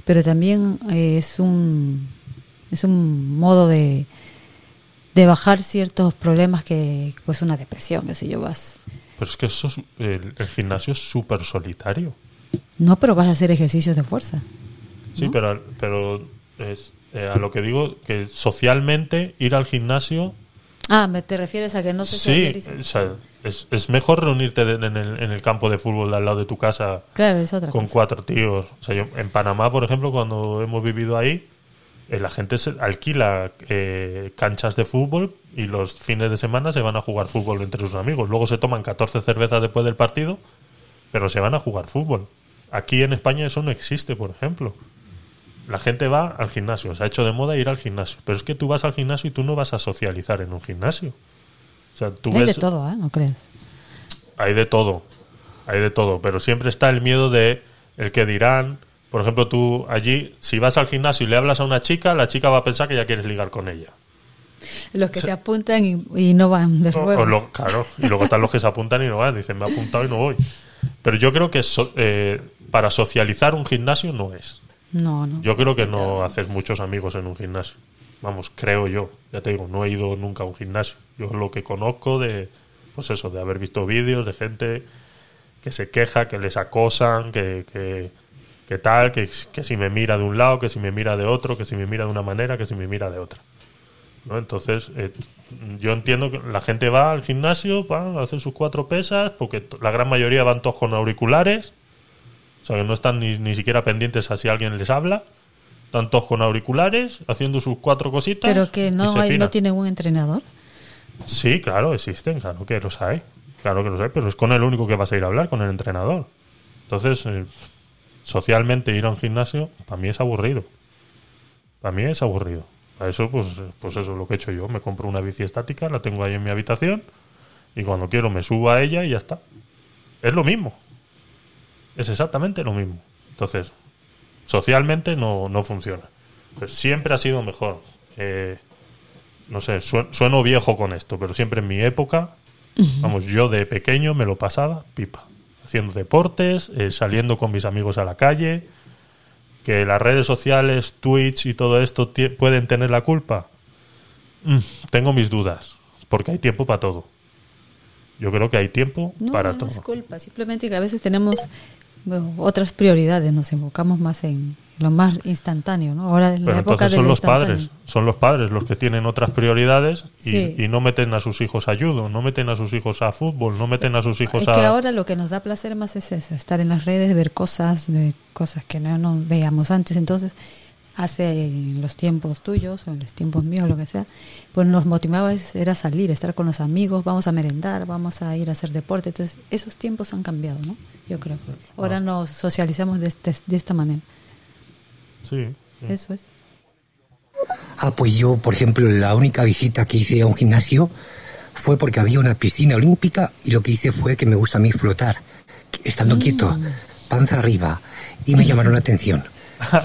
pero también eh, es un es un modo de, de bajar ciertos problemas que, pues una depresión, qué sé yo, vas. Pero es que eso es- el, el gimnasio es súper solitario. No, pero vas a hacer ejercicios de fuerza. Sí, pero, pero es, eh, a lo que digo, que socialmente ir al gimnasio Ah, ¿me te refieres a que no te Sí, o sea, es, es mejor reunirte en el, en el campo de fútbol de al lado de tu casa Claro, es otra con cosa. cuatro tíos. O sea, yo, en Panamá, por ejemplo, cuando hemos vivido ahí, la gente se alquila eh, canchas de fútbol y los fines de semana se van a jugar fútbol entre sus amigos. Luego se toman 14 cervezas después del partido, pero se van a jugar fútbol. Aquí en España eso no existe, por ejemplo. La gente va al gimnasio, se ha hecho de moda ir al gimnasio. Pero es que tú vas al gimnasio y tú no vas a socializar en un gimnasio. O sea, tú Hay de todo, ¿eh? No creas. hay de todo, hay de todo, pero siempre está el miedo de el que dirán. Por ejemplo, tú allí, si vas al gimnasio y le hablas a una chica, la chica va a pensar que ya quieres ligar con ella. Los que se apuntan y, y no van de nuevo. claro, y luego están los que se apuntan y no van, dicen, me he apuntado y no voy. Pero yo creo que so- eh, para socializar un gimnasio no es. No, no. Yo creo que no haces muchos amigos en un gimnasio. Vamos, creo yo. Ya te digo, no he ido nunca a un gimnasio. Yo lo que conozco de, pues eso, de haber visto vídeos de gente que se queja, que les acosan, que, que, que tal, que, que si me mira de un lado, que si me mira de otro, que si me mira de una manera, que si me mira de otra. ¿no? Entonces, eh, yo entiendo que la gente va al gimnasio, va a hacer sus cuatro pesas, porque la gran mayoría van todos con auriculares, o sea, que no están ni, ni siquiera pendientes a si alguien les habla. Están todos con auriculares, haciendo sus cuatro cositas. Pero que no, hay, no tienen un entrenador. Sí, claro, existen, claro que los hay. Claro que los hay, pero es con el único que vas a ir a hablar, con el entrenador. Entonces, eh, socialmente ir a un gimnasio, para mí es aburrido. Para mí es aburrido. A eso, pues, pues eso es lo que he hecho yo. Me compro una bici estática, la tengo ahí en mi habitación, y cuando quiero me subo a ella y ya está. Es lo mismo. Es exactamente lo mismo. Entonces, socialmente no, no funciona. Siempre ha sido mejor. Eh, no sé, sue- sueno viejo con esto, pero siempre en mi época, vamos, yo de pequeño me lo pasaba pipa. Haciendo deportes, eh, saliendo con mis amigos a la calle. Que las redes sociales, Twitch y todo esto pueden tener la culpa. Mm, tengo mis dudas, porque hay tiempo para todo. Yo creo que hay tiempo No, para no todo. es culpa, simplemente que a veces tenemos bueno, otras prioridades, nos enfocamos más en lo más instantáneo, ¿no? Ahora en Pero la época entonces del son los padres, son los padres los que tienen otras prioridades y, Sí. y no meten a sus hijos a judo, no meten a sus hijos a fútbol, no meten a sus hijos Es a... que ahora lo que nos da placer más es eso, estar en las redes, ver cosas, cosas que no, no veíamos antes. Entonces, hace en los tiempos tuyos o en los tiempos míos, lo que sea, pues nos motivaba es- era salir, estar con los amigos, vamos a merendar, vamos a ir a hacer deporte. Entonces, esos tiempos han cambiado, ¿no? Yo creo. Ahora nos socializamos de, este- de esta manera. Sí. Eso es. Ah, pues yo, por ejemplo, la única visita que hice a un gimnasio fue porque había una piscina olímpica y lo que hice fue que me gusta a mí flotar, estando quieto, panza arriba, y me llamaron la atención,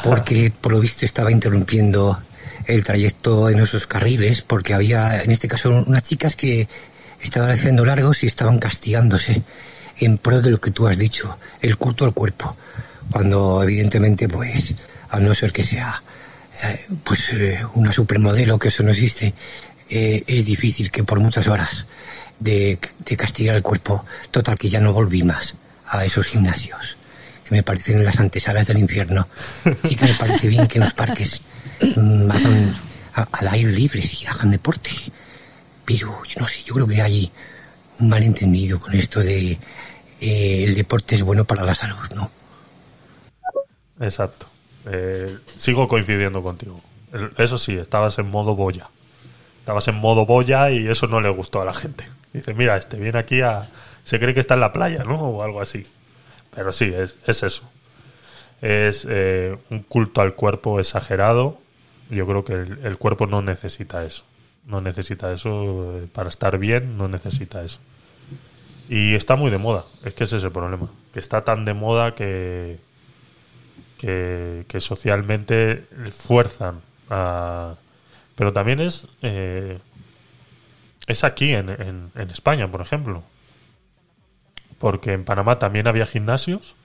porque por lo visto estaba interrumpiendo el trayecto en esos carriles, porque había, en este caso, unas chicas que estaban haciendo largos y estaban castigándose en pro de lo que tú has dicho, el culto al cuerpo, cuando evidentemente, pues, a no ser que sea eh, pues eh, una supermodelo, que eso no existe, eh, es difícil que por muchas horas de, castigar el cuerpo, total que ya no volví más a esos gimnasios, que me parecen las antesalas del infierno. Sí que me parece bien que en los parques mm, hagan a- al aire libre, sí, hagan deporte, pero yo no sé, yo creo que hay un malentendido con esto de el deporte es bueno para la salud, ¿no? exacto. Eh, sigo coincidiendo contigo. Eso sí, estabas en modo boya. Estabas en modo boya y eso no le gustó a la gente. Dice, mira, este viene aquí a... Se cree que está en la playa, ¿no? O algo así. Pero sí, es, es eso. Es eh, un culto al cuerpo exagerado. Yo creo que el, cuerpo no necesita eso. No necesita eso. eh, Para estar bien, no necesita eso. Y está muy de moda. Es que ese es el problema. Que está tan de moda que, que, que socialmente fuerzan a... Pero también es... eh, es aquí, en, en, en España, por ejemplo. Porque en Panamá también había gimnasios,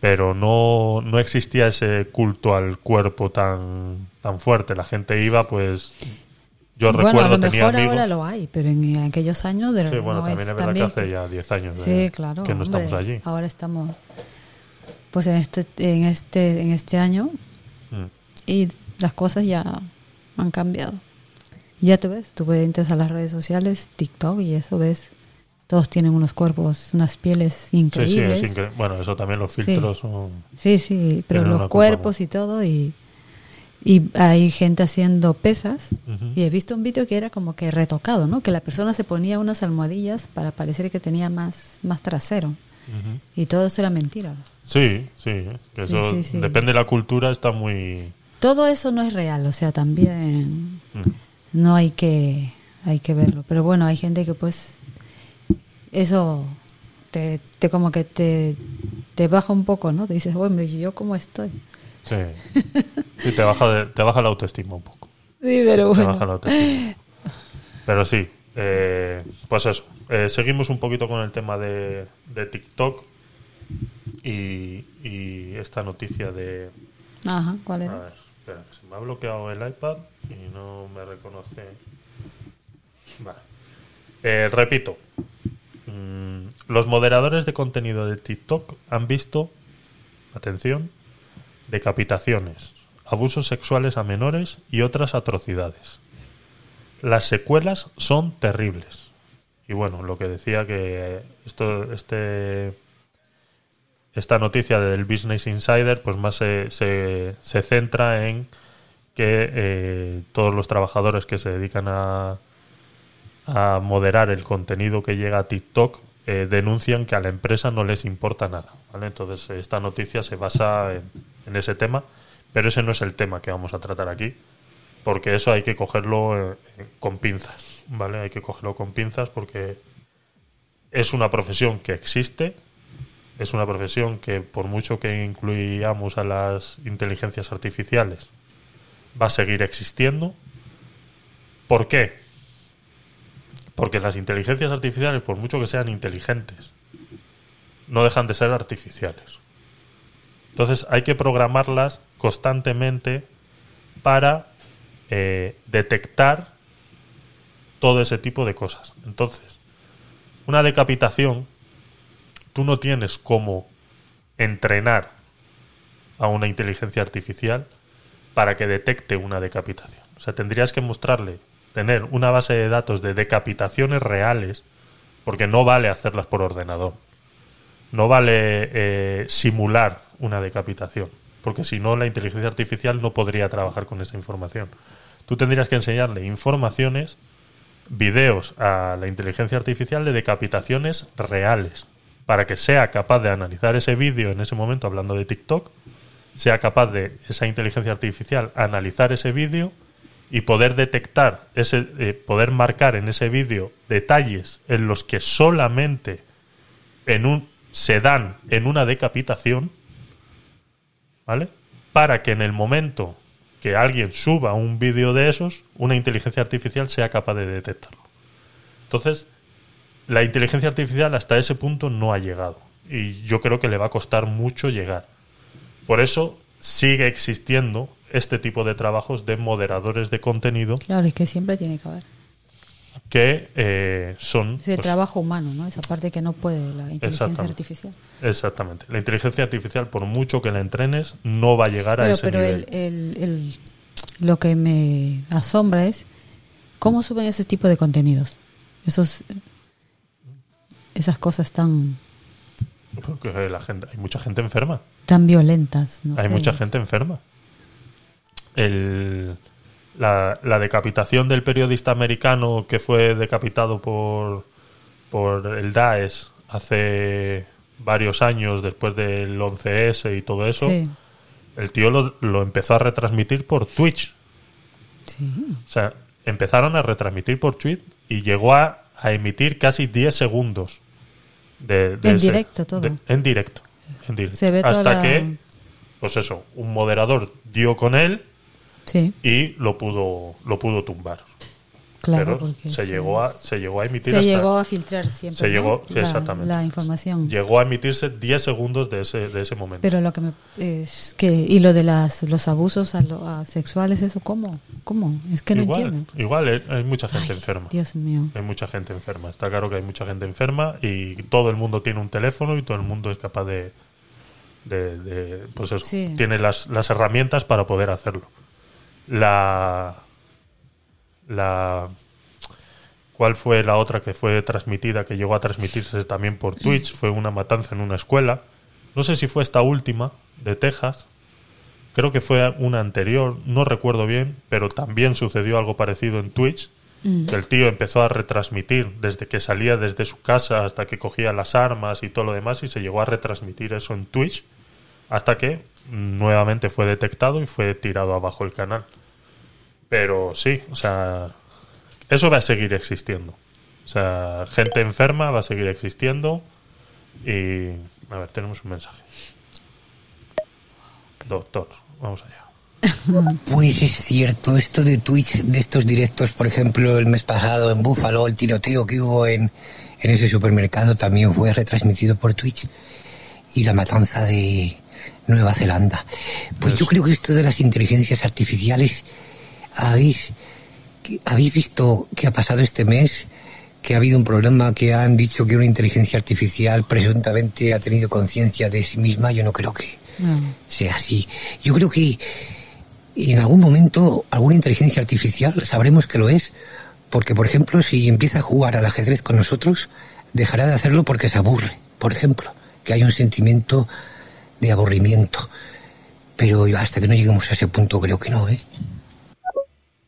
pero no, no existía ese culto al cuerpo tan, tan fuerte. La gente iba, pues... Yo bueno, recuerdo, a lo tenía mejor amigos... ahora lo hay, pero en aquellos años de Sí, bueno, no también es verdad que hace ya 10 años de- Sí, claro. que no hombre, estamos allí. Ahora estamos pues en este en este en este año Mm. y las cosas ya han cambiado. Ya te ves, tú entras a las redes sociales, TikTok y eso ves todos tienen unos cuerpos, unas pieles Sí, sí, increíbles. es incre- Bueno, eso también los Sí. filtros son... Sí, sí, pero los cuerpos y todo y y hay gente haciendo pesas y he visto un vídeo que era como que retocado, ¿no? Que la persona se ponía unas almohadillas para parecer que tenía más más trasero Y todo eso era mentira. Sí, sí, que Sí, eso sí, sí. depende de la cultura, está muy... Todo eso no es real, o sea, también Mm. no hay que hay que verlo, pero bueno, hay gente que pues eso te, te como que te te baja un poco, ¿no? Te dices, "Bueno, ¿y yo cómo estoy?" Sí, Sí, te, baja de- te baja la autoestima un poco. Sí, pero Te bueno. baja la autoestima. Pero sí, eh, pues eso. Eh, seguimos un poquito con el tema de, de TikTok y, y esta noticia de... Ajá, ¿cuál A era? ver, espera, se me ha bloqueado el iPad y no me reconoce. Vale. Eh, repito, Mm, los moderadores de contenido de TikTok han visto, atención, decapitaciones, abusos sexuales a menores y otras atrocidades. Las secuelas son terribles. Y bueno, lo que decía que esto, este, esta noticia del Business Insider, pues más se, se, se centra en que eh, todos los trabajadores que se dedican a, a moderar el contenido que llega a TikTok eh, denuncian que a la empresa no les importa nada. ¿vale? Entonces, esta noticia se basa en, en ese tema, pero ese no es el tema que vamos a tratar aquí, porque eso hay que cogerlo eh, con pinzas, ¿vale? Hay que cogerlo con pinzas porque es una profesión que existe, es una profesión que por mucho que incluyamos a las inteligencias artificiales, va a seguir existiendo. ¿Por qué? Porque las inteligencias artificiales, por mucho que sean inteligentes, no dejan de ser artificiales. Entonces hay que programarlas constantemente para eh, detectar todo ese tipo de cosas. Entonces, una decapitación, tú no tienes cómo entrenar a una inteligencia artificial para que detecte una decapitación. O sea, tendrías que mostrarle, tener una base de datos de decapitaciones reales, porque no vale hacerlas por ordenador. No vale eh, simular una decapitación, porque si no la inteligencia artificial no podría trabajar con esa información. Tú tendrías que enseñarle informaciones, videos a la inteligencia artificial de decapitaciones reales, para que sea capaz de analizar ese vídeo en ese momento, hablando de TikTok, sea capaz de esa inteligencia artificial analizar ese vídeo y poder detectar ese eh, poder marcar en ese vídeo detalles en los que solamente en un se dan en una decapitación ¿vale? para que en el momento que alguien suba un vídeo de esos una inteligencia artificial sea capaz de detectarlo entonces la inteligencia artificial hasta ese punto no ha llegado y yo creo que le va a costar mucho llegar por eso sigue existiendo este tipo de trabajos de moderadores de contenido Claro, es que siempre tiene que haber. Que eh, son... Ese pues, trabajo humano, ¿no? Esa parte que no puede la inteligencia Exactamente. artificial. Exactamente. La inteligencia artificial, por mucho que la entrenes, no va a llegar a Pero, ese pero nivel. el, el- el- lo que me asombra es cómo suben ese tipo de contenidos. Esos, esas cosas tan Porque la gente, hay mucha gente enferma. Tan violentas. No hay sé. mucha gente enferma. El, la, la decapitación del periodista americano que fue decapitado por, por el Daesh hace varios años después del 11S y todo eso, Sí. el tío lo, lo empezó a retransmitir por Twitch. Sí. O sea, empezaron a retransmitir por Twitch y llegó a, a emitir casi 10 segundos. De, de En ese- directo todo. de- en directo. En directo. Se ve Hasta la- que, pues eso, un moderador dio con él Sí, y lo pudo, lo pudo tumbar. claro. Pero se llegó, a, se llegó a emitir se hasta- llegó a filtrar siempre. se ¿no? llegó- la, exactamente. la información. llegó a emitirse 10 segundos de ese, de ese momento. Pero lo que me es que y lo de las los abusos a lo- a sexuales eso cómo cómo es que no igual, entienden. igual eh, hay mucha gente Ay, enferma. Dios mío. Hay mucha gente enferma. Está claro que hay mucha gente enferma y todo el mundo tiene un teléfono y todo el mundo es capaz de. de, de- pues eso, Sí. tiene las, las herramientas para poder hacerlo. La. La. ¿Cuál fue la otra que fue transmitida, que llegó a transmitirse también por Twitch? Fue una matanza en una escuela. No sé si fue esta última, de Texas. Creo que fue una anterior, no recuerdo bien, pero también sucedió algo parecido en Twitch. Mm. que El tío empezó a retransmitir desde que salía desde su casa hasta que cogía las armas y todo lo demás y se llegó a retransmitir eso en Twitch hasta que nuevamente fue detectado y fue tirado abajo el canal. Pero sí, o sea, eso va a seguir existiendo. O sea, gente enferma va a seguir existiendo y... A ver, tenemos un mensaje. Doctor, vamos allá. Pues es cierto, esto de Twitch, de estos directos, por ejemplo, el mes pasado en Búfalo, el tiroteo que hubo en, en ese supermercado también fue retransmitido por Twitch. Y la matanza de Nueva Zelanda. Pues yo creo que esto de las inteligencias artificiales, ¿habéis, que- ¿habéis visto qué ha pasado este mes? Que ha habido un problema que han dicho que una inteligencia artificial presuntamente ha tenido conciencia de sí misma. Yo no creo que No. sea así. Yo creo que en algún momento alguna inteligencia artificial sabremos que lo es, porque por ejemplo si empieza a jugar al ajedrez con nosotros, dejará de hacerlo porque se aburre, por ejemplo, que hay un sentimiento de aburrimiento. Pero hasta que no lleguemos a ese punto creo que no, ¿eh?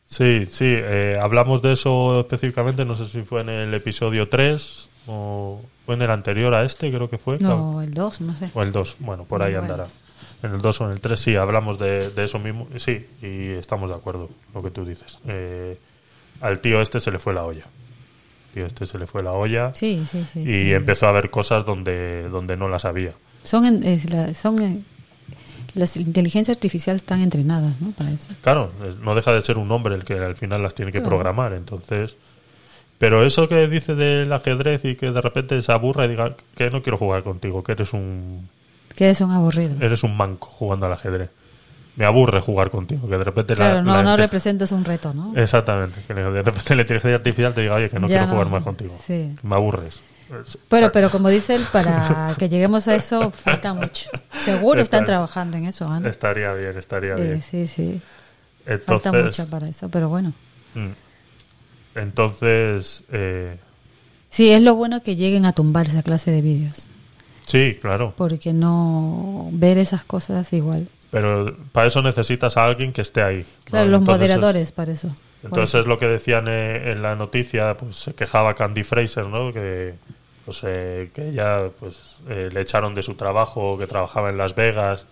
Sí, sí, eh, hablamos de eso específicamente, no sé si fue en el episodio 3 o fue en el anterior a este, creo que fue. No, el 2, no sé. O el 2, bueno, por ahí Bueno. andará. En el 2 o en el 3 sí, hablamos de, de eso mismo, sí, y estamos de acuerdo, lo que tú dices. Eh, al tío este se le fue la olla. Tío este se le fue la olla Sí, sí, sí. y sí. empezó a ver cosas donde, donde no las había. Son en- es la- son eh, las inteligencias artificiales están entrenadas, ¿no? Para eso. Claro, no deja de ser un hombre el que al final las tiene que Claro. programar, entonces... Pero eso que dice del ajedrez y que de repente se aburra y diga que no quiero jugar contigo, que eres un Que son aburridos. eres un manco jugando al ajedrez. Me aburre jugar contigo, que de repente la- no, la no inte- representas un reto, ¿no? Exactamente, que de repente la inteligencia artificial te diga, oye, que no Ya quiero no, jugar más contigo, sí. me aburres. Pero, pero como dice él, para que lleguemos a eso falta mucho. Seguro están Está- trabajando en eso, Ana. Estaría bien, estaría Eh, bien. sí, sí. Falta Entonces, mucho para eso, pero bueno. mm. entonces eh, Sí, es lo bueno que lleguen a tumbar esa clase de vídeos. sí, claro. Porque no ver esas cosas igual. Pero para eso necesitas a alguien que esté ahí. ¿no? Claro, los Entonces es- moderadores para eso. Entonces es lo que decían eh, en la noticia, pues se quejaba Candy Fraser, ¿no? Que pues eh, que ella pues eh, le echaron de su trabajo, que trabajaba en Las Vegas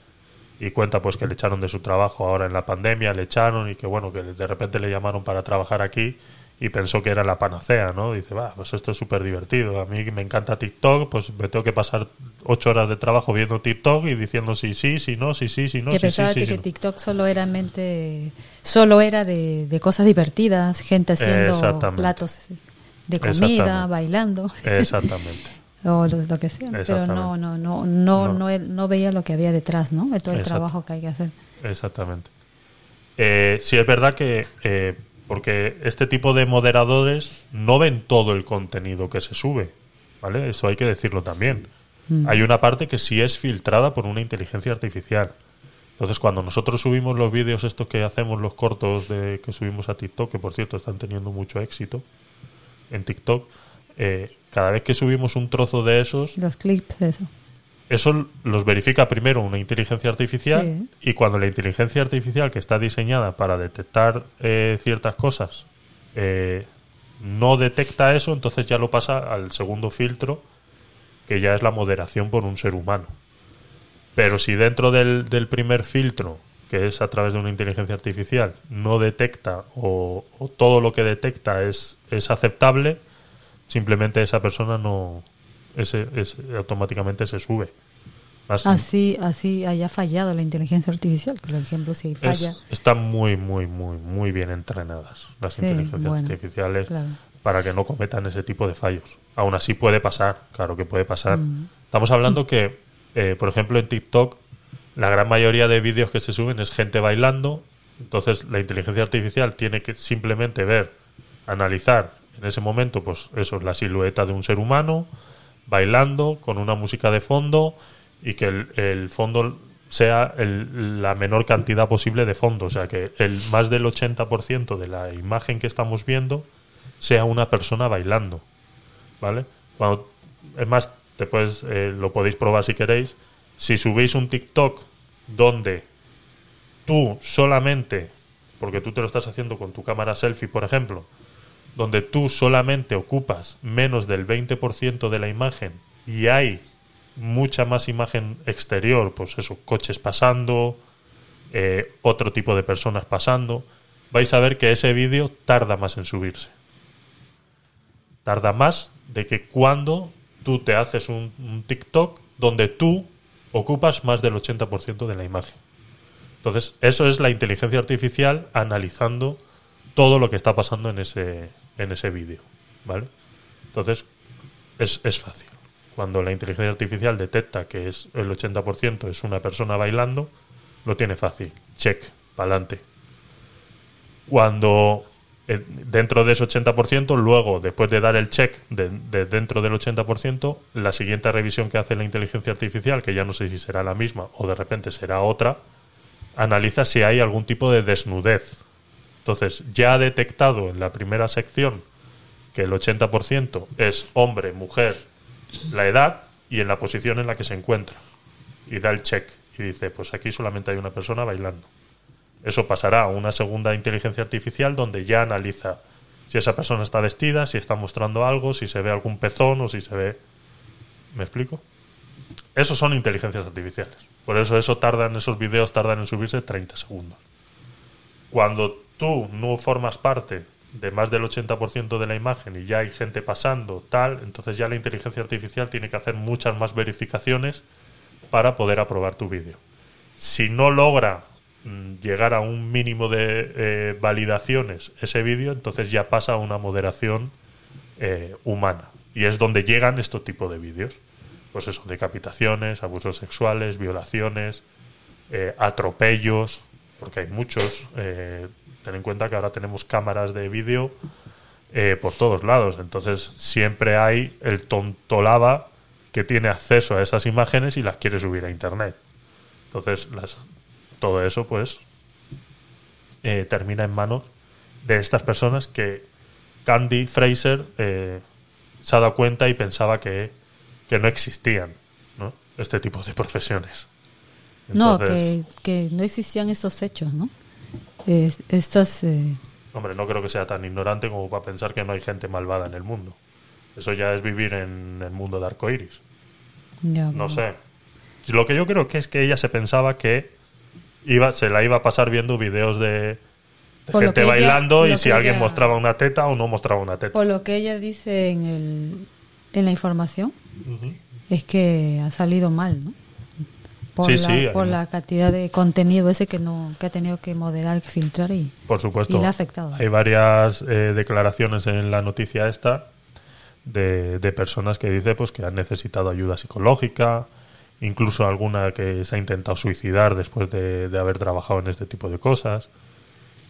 y cuenta pues que le echaron de su trabajo ahora en la pandemia, le echaron y que bueno, que de repente le llamaron para trabajar aquí y pensó que era la panacea, ¿no? Dice, va, pues esto es súper divertido. A mí me encanta TikTok, pues me tengo que pasar ocho horas de trabajo viendo TikTok y diciendo sí, sí, sí, no, sí, sí, sí, no, que sí, pensaba sí, sí, que sí, no". TikTok solo era mente, solo era de, de cosas divertidas, gente haciendo platos de comida, bailando Exactamente. o lo, lo que sea. Pero no, no, no, no, No. no, veía lo que había detrás, ¿no? De todo el trabajo que hay que hacer. Exactamente. Eh, sí es verdad que eh, porque este tipo de moderadores no ven todo el contenido que se sube, ¿vale? Eso hay que decirlo también. Mm. Hay una parte que sí es filtrada por una inteligencia artificial. Entonces, cuando nosotros subimos los vídeos estos que hacemos, los cortos de que subimos a TikTok, que por cierto están teniendo mucho éxito en TikTok, eh, cada vez que subimos un trozo de esos, Los clips, eso. eso los verifica primero una inteligencia artificial Sí. y cuando la inteligencia artificial que está diseñada para detectar eh, ciertas cosas eh, no detecta eso, entonces ya lo pasa al segundo filtro, que ya es la moderación por un ser humano. Pero si dentro del, del primer filtro, que es a través de una inteligencia artificial, no detecta o, o todo lo que detecta es, es aceptable, simplemente esa persona no ese, ese- automáticamente se sube. Más- Así, así haya fallado la inteligencia artificial, por ejemplo, si es- falla. están muy, muy, muy, muy bien entrenadas las Sí, inteligencias bueno, artificiales claro. para que no cometan ese tipo de fallos. Aún así puede pasar, claro que puede pasar. Mm. Estamos hablando que, eh, por ejemplo, en TikTok, la gran mayoría de vídeos que se suben es gente bailando. Entonces, la inteligencia artificial tiene que simplemente ver, analizar en ese momento, pues eso, la silueta de un ser humano bailando con una música de fondo y que el, fondo sea el- la menor cantidad posible de fondo. O sea, que el más del 80% de la imagen que estamos viendo sea una persona bailando. ¿Vale? Es más, te puedes, eh, lo podéis probar si queréis. Si subéis un TikTok donde tú solamente, porque tú te lo estás haciendo con tu cámara selfie, por ejemplo, donde tú solamente ocupas menos del 20% de la imagen y hay mucha más imagen exterior, pues eso, coches pasando, eh, otro tipo de personas pasando, vais a ver que ese vídeo tarda más en subirse. Tarda más de que cuando tú te haces un, un TikTok donde tú ocupas más del 80% de la imagen. Entonces, eso es la inteligencia artificial analizando todo lo que está pasando en ese, en ese vídeo. ¿Vale? Entonces, es, es fácil. Cuando la inteligencia artificial detecta que es el 80% es una persona bailando, lo tiene fácil. Check, para adelante. Cuando eh, dentro de ese 80%, luego, después de dar el check de, de dentro del 80%, la siguiente revisión que hace la inteligencia artificial, que ya no sé si será la misma o de repente será otra, analiza si hay algún tipo de desnudez. Entonces, ya ha detectado en la primera sección que el 80% es hombre, mujer, la edad y en la posición en la que se encuentra. Y da el check y dice, pues aquí solamente hay una persona bailando. Eso pasará a una segunda inteligencia artificial donde ya analiza si esa persona está vestida, si está mostrando algo, si se ve algún pezón o si se ve... ¿Me explico? Esos son inteligencias artificiales. Por eso eso tardan, esos vídeos tardan en subirse 30 segundos. Cuando tú no formas parte de más del 80% de la imagen y ya hay gente pasando, tal, entonces ya la inteligencia artificial tiene que hacer muchas más verificaciones para poder aprobar tu vídeo. Si no logra llegar a un mínimo de eh, validaciones ese vídeo, entonces ya pasa a una moderación eh, humana. Y es donde llegan estos tipos de vídeos. Pues eso, decapitaciones, abusos sexuales, violaciones, eh, atropellos, porque hay muchos. Eh, ten en cuenta que ahora tenemos cámaras de vídeo eh, por todos lados. Entonces siempre hay el tontolaba que tiene acceso a esas imágenes y las quiere subir a internet. Entonces las, todo eso pues eh, termina en manos de estas personas que Candy Fraser eh, se ha dado cuenta y pensaba que, que no existían ¿no? este tipo de profesiones. No, que, que no existían estos hechos, ¿no? Es- estas, eh, Hombre, no creo que sea tan ignorante como para pensar que no hay gente malvada en el mundo. Eso ya es vivir en el mundo de arcoiris. ya, No bueno. sé. Lo que yo creo que es que ella se pensaba que iba, se la iba a pasar viendo videos de, gente ella- bailando y si alguien ella- mostraba una teta o no mostraba una teta. Por lo que ella dice en, el, en la información, es que ha salido mal, ¿no? Por, Sí, la, sí, por la cantidad de contenido ese que no que ha tenido que moderar, que filtrar y, Por supuesto. y le ha afectado. Hay varias eh, declaraciones en la noticia esta de, de personas que dice pues que han necesitado ayuda psicológica, incluso alguna que se ha intentado suicidar después de, haber trabajado en este tipo de cosas.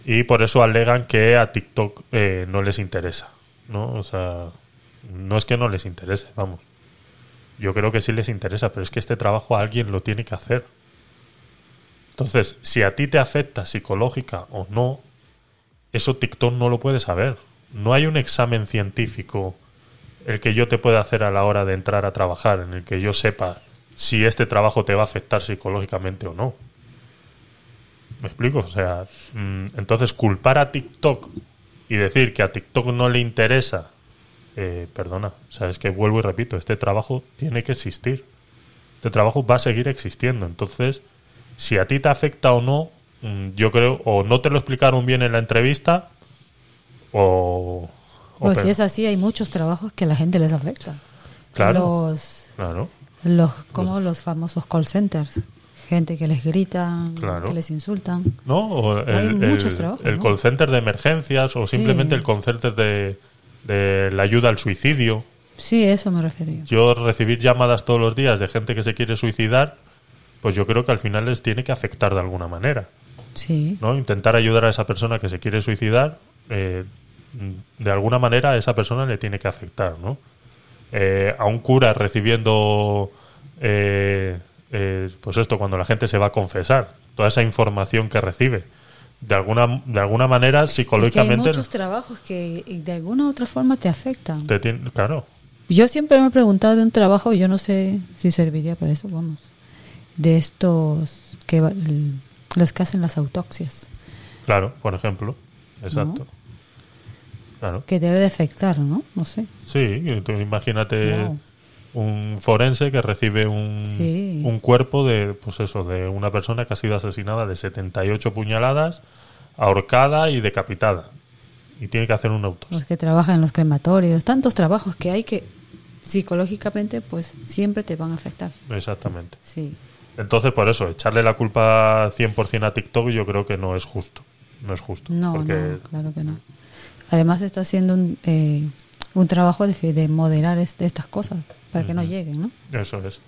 Y por eso alegan que a TikTok eh, no les interesa, ¿no? O sea, no es que no les interese, vamos. Yo creo que sí les interesa, pero es que este trabajo alguien lo tiene que hacer. Entonces, si a ti te afecta psicológica o no, eso TikTok no lo puede saber. No hay un examen científico el que yo te pueda hacer a la hora de entrar a trabajar, en el que yo sepa si este trabajo te va a afectar psicológicamente o no. ¿Me explico? O sea, mm, entonces culpar a TikTok y decir que a TikTok no le interesa, eh, perdona, o sea, es que vuelvo y repito, este trabajo tiene que existir. Este trabajo va a seguir existiendo. Entonces, si a ti te afecta o no, mm, yo creo, o no te lo explicaron bien en la entrevista, o... o Pues si es así, hay muchos trabajos que a la gente les afecta. Claro. Los, Claro. Los, como los famosos call centers. Gente que les gritan, Claro. que les insultan. ¿no? O el, Hay muchos el- trabajos, el ¿no? call center de emergencias o Sí. simplemente el call center de, de la ayuda al suicidio. Sí, eso me refería. Yo recibir llamadas todos los días de gente que se quiere suicidar, pues yo creo que al final les tiene que afectar de alguna manera. Sí. ¿no? Intentar ayudar a esa persona que se quiere suicidar, eh, de alguna manera a esa persona le tiene que afectar, ¿no? Eh, a un cura recibiendo, eh, eh, pues esto, cuando la gente se va a confesar, toda esa información que recibe, de alguna, de alguna manera Es que hay psicológicamente muchos trabajos que de alguna u otra forma te afectan. te tiene- claro, Yo siempre me he preguntado de un trabajo, y yo no sé si serviría para eso, vamos, de estos que los que hacen las autopsias, claro, por ejemplo, exacto. Claro. que debe de afectar, ¿no? No sé. Sí, tú imagínate Wow. un forense que recibe un, Sí. un cuerpo de, pues eso, de una persona que ha sido asesinada de 78 puñaladas, ahorcada y decapitada. Y tiene que hacer un autopsia. Los que trabajan en los crematorios, tantos trabajos que hay que psicológicamente pues siempre te van a afectar. Exactamente. Sí. Entonces, por eso, echarle la culpa 100% a TikTok yo creo que no es justo. No es justo. No, porque no, claro que no. Además está haciendo un, eh, un trabajo de, de moderar es- estas cosas para que no lleguen, ¿no? Eso es.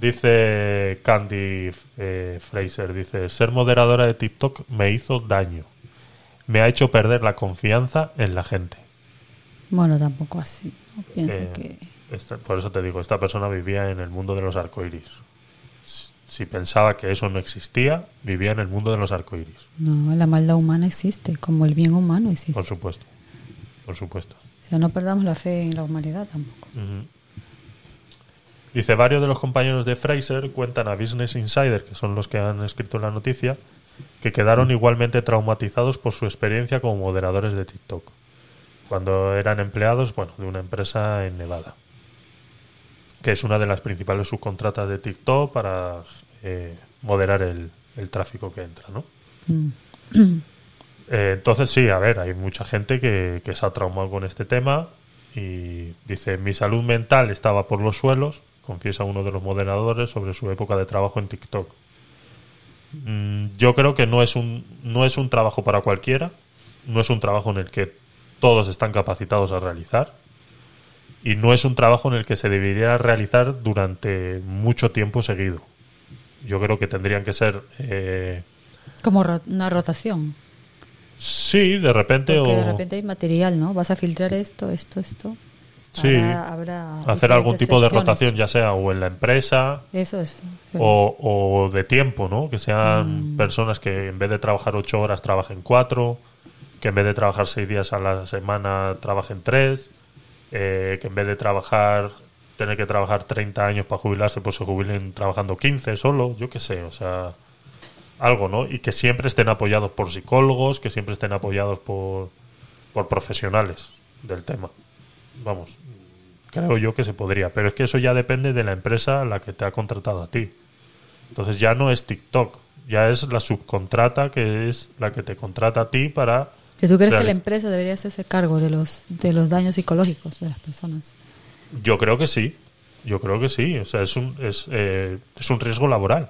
Dice Candy eh, Fraser, dice, ser moderadora de TikTok me hizo daño. Me ha hecho perder la confianza en la gente. Bueno, tampoco así. ¿no? Pienso Eh, que esta- por eso te digo, esta persona vivía en el mundo de los arcoiris. Si, pensaba que eso no existía, vivía en el mundo de los arcoiris. no, la maldad humana existe, como el bien humano existe. Por supuesto. Por supuesto. O sea, no perdamos la fe en la humanidad tampoco. Dice, varios de los compañeros de Fraser cuentan a Business Insider, que son los que han escrito la noticia, que quedaron igualmente traumatizados por su experiencia como moderadores de TikTok, cuando eran empleados bueno, de una empresa en Nevada, que es una de las principales subcontratas de TikTok para eh, moderar el, el tráfico que entra, ¿no? Mm. Eh, entonces sí, a ver, hay mucha gente que, que se ha traumado con este tema y dice, mi salud mental estaba por los suelos, confiesa uno de los moderadores sobre su época de trabajo en TikTok. Mm, yo creo que no es un no es un trabajo para cualquiera, no es un trabajo en el que todos están capacitados a realizar y no es un trabajo en el que se debería realizar durante mucho tiempo seguido. Yo creo que tendrían que ser eh, Como ro- una rotación. sí, de repente Porque o de repente hay material, ¿no? Vas a filtrar esto, esto, esto. Sí, Habrá- habrá hacer algún tipo de rotación, ya sea o en la empresa Eso es. o, o de tiempo, ¿no? Que sean Mm. personas que en vez de trabajar ocho horas trabajen cuatro, que en vez de trabajar seis días a la semana trabajen tres, eh, que en vez de trabajar, tener que trabajar 30 años para jubilarse, pues se jubilen trabajando 15 solo, yo qué sé, o sea, algo, ¿no? Y que siempre estén apoyados por psicólogos, que siempre estén apoyados por, por profesionales del tema. Vamos, creo yo que se podría, pero es que eso ya depende de la empresa a la que te ha contratado a ti. Entonces ya no es TikTok, ya es la subcontrata que es la que te contrata a ti para... ¿Y tú crees que la empresa debería hacerse cargo de los, de los daños psicológicos de las personas? Yo creo que sí, yo creo que sí, o sea, es un, es, eh, es un riesgo laboral.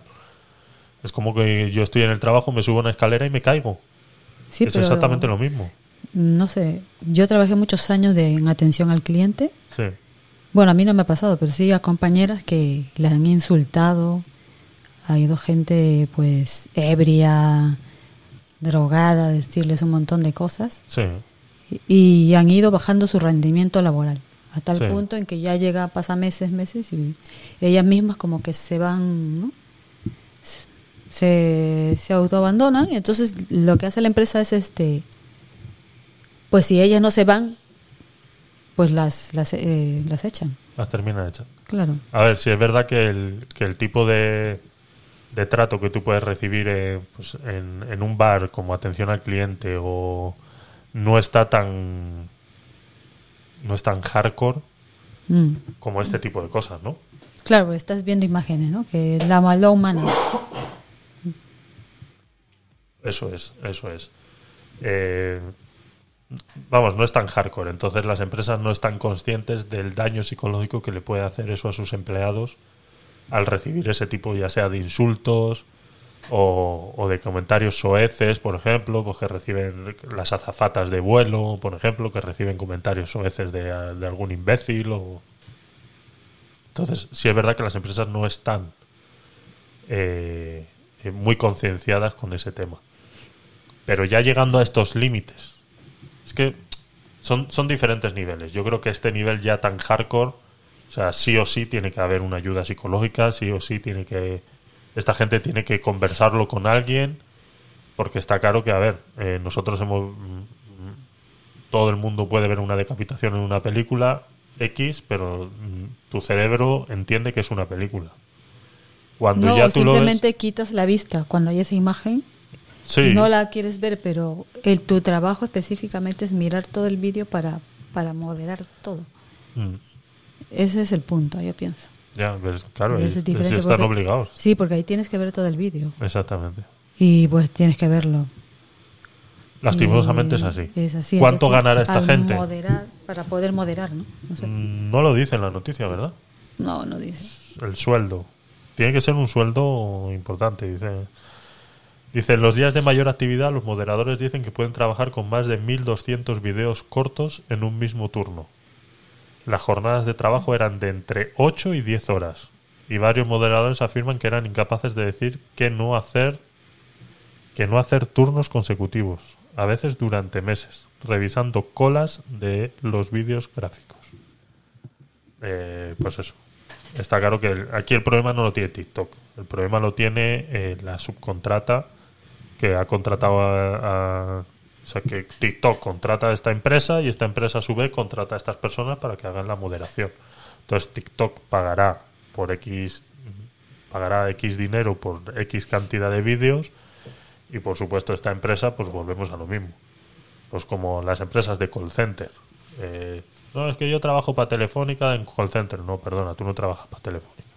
Es como que yo estoy en el trabajo, me subo a una escalera y me caigo. Sí, es pero- exactamente lo mismo. No sé, yo trabajé muchos años de, en atención al cliente. Sí. Bueno, a mí no me ha pasado, pero sí a compañeras que las han insultado. Ha ido gente, pues, ebria, drogada, decirles un montón de cosas. Sí. Y, y han ido bajando su rendimiento laboral. A tal Sí. punto en que ya llega, pasa meses, meses, y ellas mismas como que se van, ¿no? Se, se autoabandonan. Y entonces lo que hace la empresa es este. Pues si ellas no se van, pues las, las, eh, las echan. Las terminan hechas. Claro. A ver, si es verdad que el, que el tipo de, de trato que tú puedes recibir eh, pues, en, en un bar como atención al cliente o no está tan no es tan hardcore Mm. como este tipo de cosas, ¿no? Claro, estás viendo imágenes, ¿no? Que la maldad humana. Eso es, eso es. Eh, vamos, no es tan hardcore. Entonces las empresas no están conscientes del daño psicológico que le puede hacer eso a sus empleados al recibir ese tipo, ya sea de insultos o, de comentarios soeces, por ejemplo, pues que reciben las azafatas de vuelo, por ejemplo, que reciben comentarios soeces de, de algún imbécil. O... Entonces, sí es verdad que las empresas no están eh, eh, muy concienciadas con ese tema. Pero ya llegando a estos límites, es que son, son diferentes niveles. Yo creo que este nivel ya tan hardcore, o sea, sí o sí tiene que haber una ayuda psicológica, sí o sí tiene que. Esta gente tiene que conversarlo con alguien, porque está claro que, a ver, eh, nosotros hemos. mm, Todo el mundo puede ver una decapitación en una película X, pero mm, tu cerebro entiende que es una película. Cuando No, ya tú lo ves. simplemente quitas la vista cuando hay esa imagen. Sí. No la quieres ver, pero el, tu trabajo específicamente es mirar todo el vídeo para, para moderar todo. Mm, Ese es el punto, yo pienso. ya, claro, Es ahí- diferente sí están porque- obligados. Sí, porque ahí tienes que ver todo el vídeo. Exactamente. Y pues tienes que verlo. Lastimosamente Y es así. Es así. ¿Cuánto ganará esta gente? Moderar, para poder moderar, ¿no? No sé. Mm, No lo dice en la noticia, ¿verdad? No, no dice. El sueldo. Tiene que ser un sueldo importante, dice. Dice, en los días de mayor actividad, los moderadores dicen que pueden trabajar con más de 1.200 videos cortos en un mismo turno. Las jornadas de trabajo eran de entre 8 y 10 horas. Y varios moderadores afirman que eran incapaces de decir que no hacer que no hacer turnos consecutivos, a veces durante meses, revisando colas de los vídeos gráficos. Eh, pues eso. Está claro que aquí el problema no lo tiene TikTok. El problema lo tiene eh, la subcontrata que ha contratado a, sea, que TikTok contrata a esta empresa y esta empresa a su vez contrata a estas personas para que hagan la moderación. Entonces TikTok pagará por X pagará X dinero por X cantidad de vídeos y por supuesto esta empresa pues volvemos a lo mismo. Pues como las empresas de call center. Eh, no, es que yo trabajo para Telefónica en call center. No, perdona, tú no trabajas para Telefónica.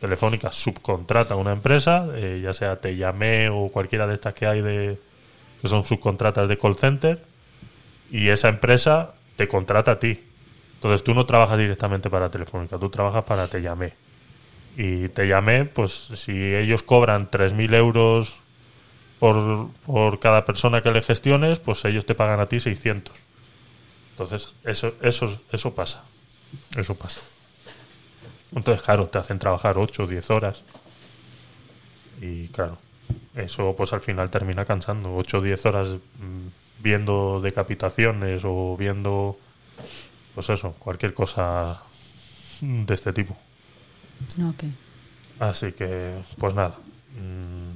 Telefónica subcontrata a una empresa, eh, ya sea Te Llamé o cualquiera de estas que hay de que son subcontratas de call center, y esa empresa te contrata a ti. Entonces tú no trabajas directamente para Telefónica, tú trabajas para Te Llamé. Y Te Llamé, pues si ellos cobran 3.000 euros por, por cada persona que le gestiones, pues ellos te pagan a ti 600. Entonces, eso, eso, eso pasa. Eso pasa. Entonces, claro, te hacen trabajar 8 o 10 horas. Y claro, eso pues al final termina cansando. 8 o 10 horas mm, viendo decapitaciones o viendo, pues eso, cualquier cosa de este tipo. Ok. Así que, pues nada. Mm,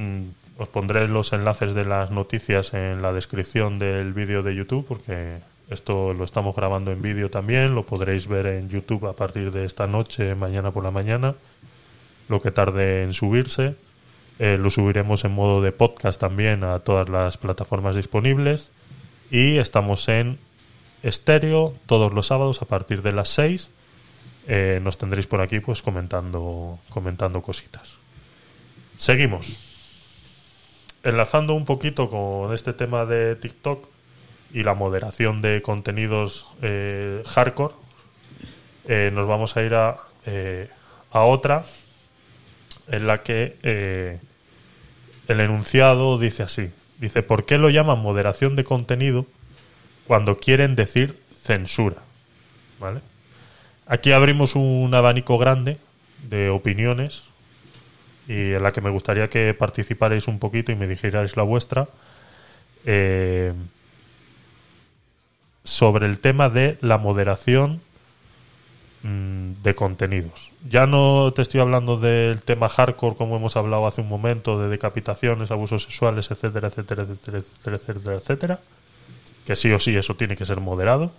mm, os pondré los enlaces de las noticias en la descripción del vídeo de YouTube porque esto lo estamos grabando en vídeo también. Lo podréis ver en YouTube a partir de esta noche, mañana por la mañana. Lo que tarde en subirse. Eh, lo subiremos en modo de podcast también a todas las plataformas disponibles. Y estamos en estéreo todos los sábados a partir de las 6 eh, nos tendréis por aquí pues comentando comentando cositas seguimos enlazando un poquito con este tema de TikTok y la moderación de contenidos eh, hardcore nos vamos a ir a, a otra en la que eh, el enunciado dice así dice ¿por qué lo llaman moderación de contenido cuando quieren decir censura ¿vale? Aquí abrimos un abanico grande de opiniones y en la que me gustaría que participarais un poquito y me dijerais la vuestra eh, sobre el tema de la moderación de contenidos. Ya no te estoy hablando del tema hardcore como hemos hablado hace un momento, de decapitaciones, abusos sexuales, etcétera, etcétera, etcétera, etcétera, etcétera, etcétera que sí o sí eso tiene que ser moderado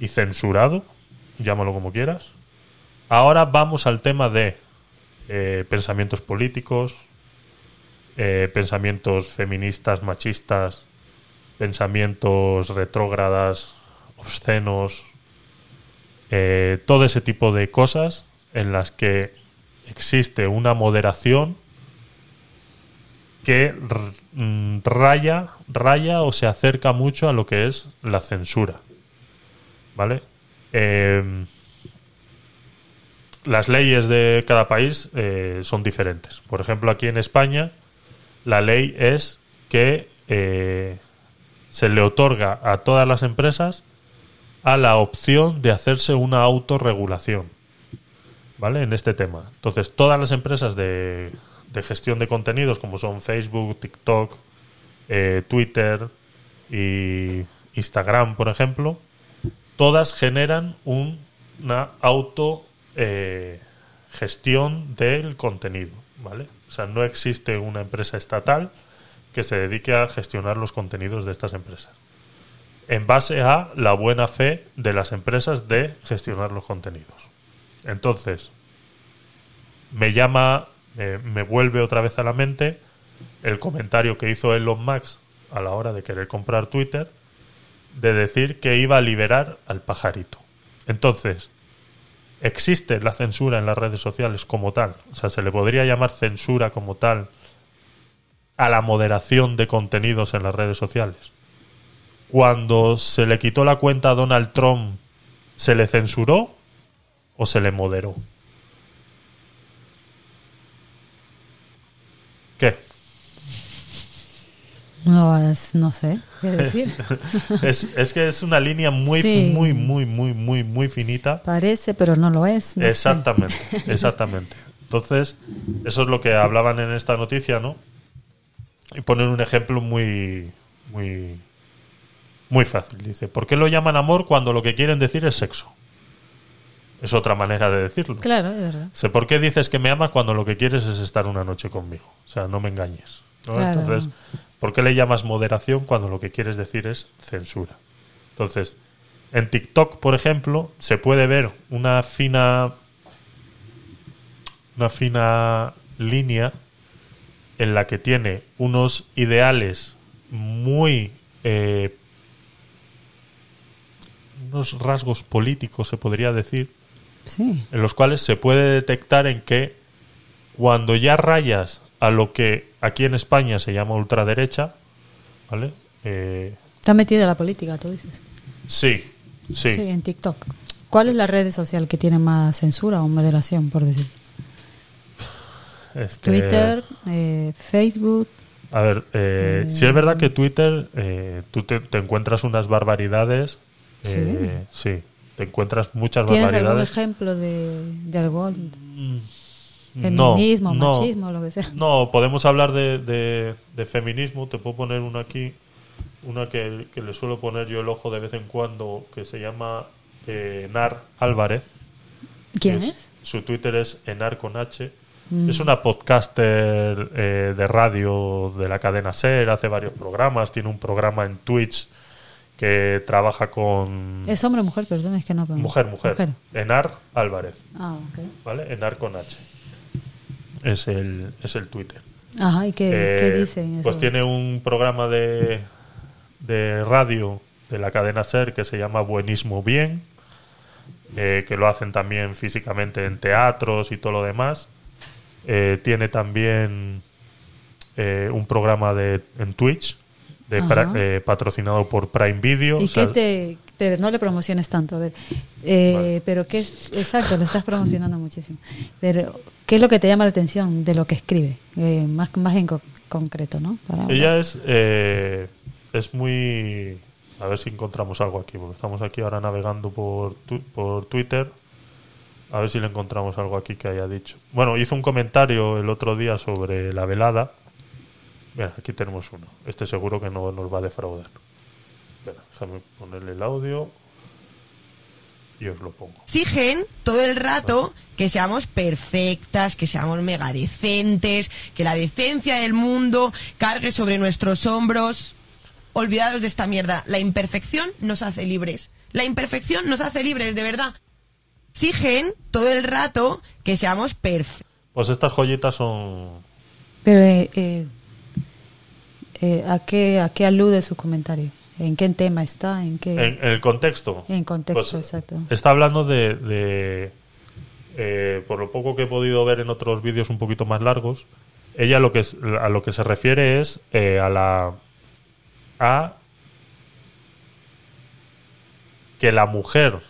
y censurado, llámalo como quieras. Ahora vamos al tema de eh, pensamientos políticos, eh, pensamientos feministas, machistas, pensamientos retrógradas, obscenos, eh, todo ese tipo de cosas en las que existe una moderación que mm, raya, raya o se acerca mucho a lo que es la censura. ¿Vale? Em, las leyes de cada país eh, son diferentes. Por ejemplo, aquí en España, la ley es que eh, se le otorga a todas las empresas a la opción de hacerse una autorregulación. ¿Vale? En este tema. Entonces, todas las empresas de, gestión de contenidos, como son Facebook, TikTok, eh, Twitter y Instagram, por ejemplo, todas generan un- una auto eh, gestión del contenido, ¿vale? O sea, no existe una empresa estatal que se dedique a gestionar los contenidos de estas empresas. En base a la buena fe de las empresas de gestionar los contenidos. Entonces, me llama, me, vuelve otra vez a la mente el comentario que hizo Elon Musk a la hora de querer comprar Twitter, de decir que iba a liberar al pajarito. Entonces, existe la censura en las redes sociales como tal. O sea, se le podría llamar censura como tal a la moderación de contenidos en las redes sociales. Cuando se le quitó la cuenta a Donald Trump, ¿se le censuró o se le moderó? ¿Qué? No, es- no sé qué decir. es, es que es una línea muy, Sí. muy, muy, muy, muy, muy finita. Parece, pero no lo es. no sé. exactamente, exactamente. Entonces, eso es lo que hablaban en esta noticia, ¿no? Y ponen un ejemplo muy, muy, muy fácil. Dice, ¿por qué lo llaman amor cuando lo que quieren decir es sexo? Es otra manera de decirlo. Claro, es verdad. Sé, ¿Por qué dices que me amas cuando lo que quieres es estar una noche conmigo? O sea, no me engañes. ¿no? Claro. Entonces, ¿por qué le llamas moderación cuando lo que quieres decir es censura? Entonces, en TikTok, por ejemplo, se puede ver una fina una fina línea en la que tiene unos ideales muy eh, unos rasgos políticos se podría decir Sí. en los cuales se puede detectar en que cuando ya rayas a lo que aquí en España se llama ultraderecha, ¿vale? Eh, Está metida la política, tú dices. sí, sí. Sí, en TikTok. ¿Cuál es la red social que tiene más censura o moderación, por decir? Es que- Twitter, eh, Facebook. A ver, eh, si es verdad que Twitter, eh, tú te, te encuentras unas barbaridades. Eh, sí. te encuentras muchas ¿Tienes algún barbaridades. ejemplo de, de algo? No, Feminismo, no. machismo, lo que sea. No, podemos hablar de, de- de feminismo. Te puedo poner una aquí, una que, que le suelo poner yo el ojo de vez en cuando, que se llama eh, Enar Álvarez. ¿Quién es? Su Twitter es Enar con H. Mm. Es una podcaster eh, de radio de la cadena SER, hace varios programas, tiene un programa en Twitch que trabaja con... ¿Es hombre o mujer? Perdón, es que no. Mujer, mujer. Enar Álvarez, Ah, ok. ¿vale? Enar con H. Es el, es el Twitter. Ajá, ¿y qué, qué Eh, dicen? Pues tiene un programa de, de radio de la cadena SER que se llama Buenismo Bien, eh, que lo hacen también físicamente en teatros y todo lo demás. Eh, tiene también eh, un programa de, en Twitch de Ajá. pra- eh, patrocinado por Prime Video. ¿Y o sea, qué te.? Pero no le promociones tanto, a ver. Eh, Vale. Pero qué es. Exacto, lo estás promocionando muchísimo. Pero, ¿qué es lo que te llama la atención de lo que escribe? Eh, más, más en co- concreto, ¿no? Para hablar. Ella es, eh, es muy... A ver si encontramos algo aquí, porque estamos aquí ahora navegando por, tu- por Twitter. A ver si le encontramos algo aquí que haya dicho. Bueno, hizo un comentario el otro día sobre la velada. Mira, aquí tenemos uno. Este seguro que no nos va a defraudar. Espera, déjame ponerle el audio y os lo pongo. exigen todo el rato que seamos perfectas, que seamos mega decentes, que la decencia del mundo cargue sobre nuestros hombros. Olvidaros de esta mierda. La imperfección nos hace libres. La imperfección nos hace libres, de verdad. Exigen todo el rato que seamos perfectos. Pues estas joyitas son. Pero, eh, eh, eh, ¿a, qué, ¿a qué alude su comentario? ¿En qué tema está? ¿En qué...? En, en el contexto. En contexto, Pues, exacto. Está hablando de. de, eh, por lo poco que he podido ver en otros vídeos un poquito más largos, ella lo que a lo que se refiere es eh, a la. a. que la mujer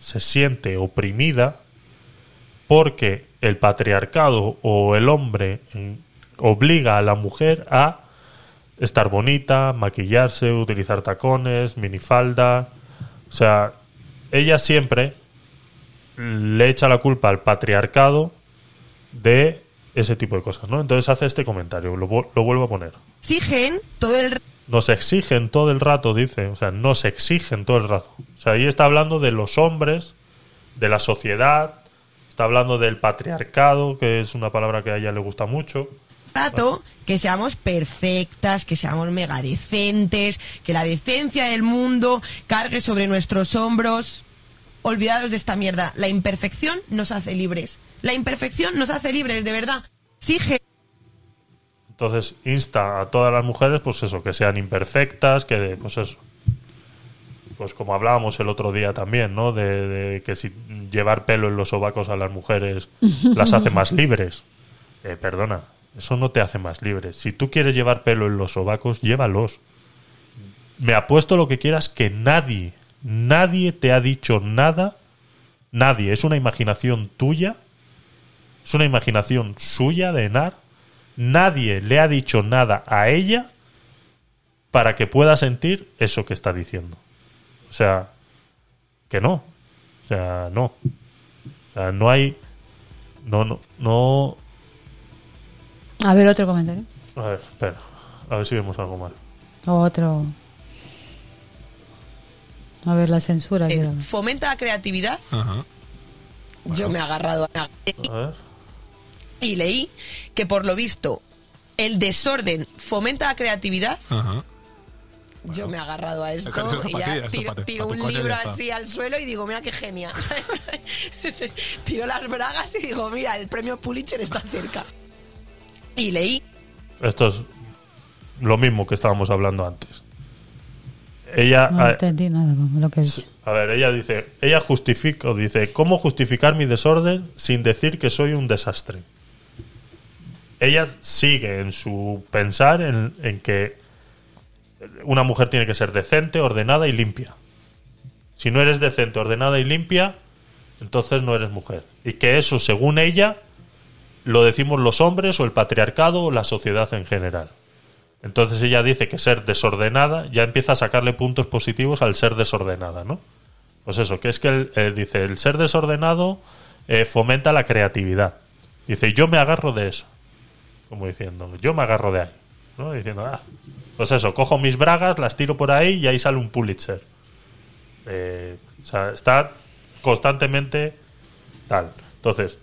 se siente oprimida porque el patriarcado o el hombre obliga a la mujer a estar bonita, maquillarse, utilizar tacones, minifalda. O sea, ella siempre le echa la culpa al patriarcado de ese tipo de cosas, ¿no? Entonces hace este comentario, lo, lo vuelvo a poner. Exigen todo el Nos exigen todo el rato, dice, o sea, nos exigen todo el rato. O sea, ahí está hablando de los hombres, de la sociedad, está hablando del patriarcado, que es una palabra que a ella le gusta mucho. Rato que seamos perfectas, que seamos mega decentes, que la decencia del mundo cargue sobre nuestros hombros. Olvidaros de esta mierda. La imperfección nos hace libres. La imperfección nos hace libres, de verdad. Exige Entonces insta a todas las mujeres, pues eso, que sean imperfectas, que pues eso. Pues como hablábamos el otro día también, ¿no? De, de que si llevar pelo en los sobacos a las mujeres las hace más libres. Eh, perdona, eso no te hace más libres. Si tú quieres llevar pelo en los sobacos, llévalos. Me apuesto lo que quieras que nadie, nadie te ha dicho nada. Nadie. Es una imaginación tuya. Es una imaginación suya de Enar. Nadie le ha dicho nada a ella para que pueda sentir eso que está diciendo. O sea, que no. O sea, no. O sea, no hay. No, no, no. A ver, otro comentario. A ver, espera. A ver si vemos algo mal. Otro. A ver, la censura. eh, fomenta la creatividad. Yo me he agarrado a A ver. y leí que por lo visto el desorden fomenta la creatividad. Yo me he agarrado a esto y ya tiro, tiro un libro así al suelo y digo, mira qué genia. tiro las bragas y digo, mira, el premio Pulitzer está cerca. Y leí Esto es lo mismo que estábamos hablando antes. Ella. No a- entendí nada, lo que dice. A ver, ella dice, ella justifica, o dice, ¿cómo justificar mi desorden sin decir que soy un desastre? Ella sigue en su pensar en, en que una mujer tiene que ser decente, ordenada y limpia. Si no eres decente, ordenada y limpia, entonces no eres mujer. Y que eso, según ella, lo decimos los hombres o el patriarcado o la sociedad en general. Entonces ella dice que ser desordenada ya empieza a sacarle puntos positivos al ser desordenada, ¿no? Pues eso, que es que eh, dice, el ser desordenado eh, fomenta la creatividad. Dice, yo me agarro de eso. Como diciendo, yo me agarro de ahí. ¿no? Diciendo, ah, pues eso, cojo mis bragas, las tiro por ahí y ahí sale un Pulitzer. Eh, o sea, está constantemente tal. Entonces,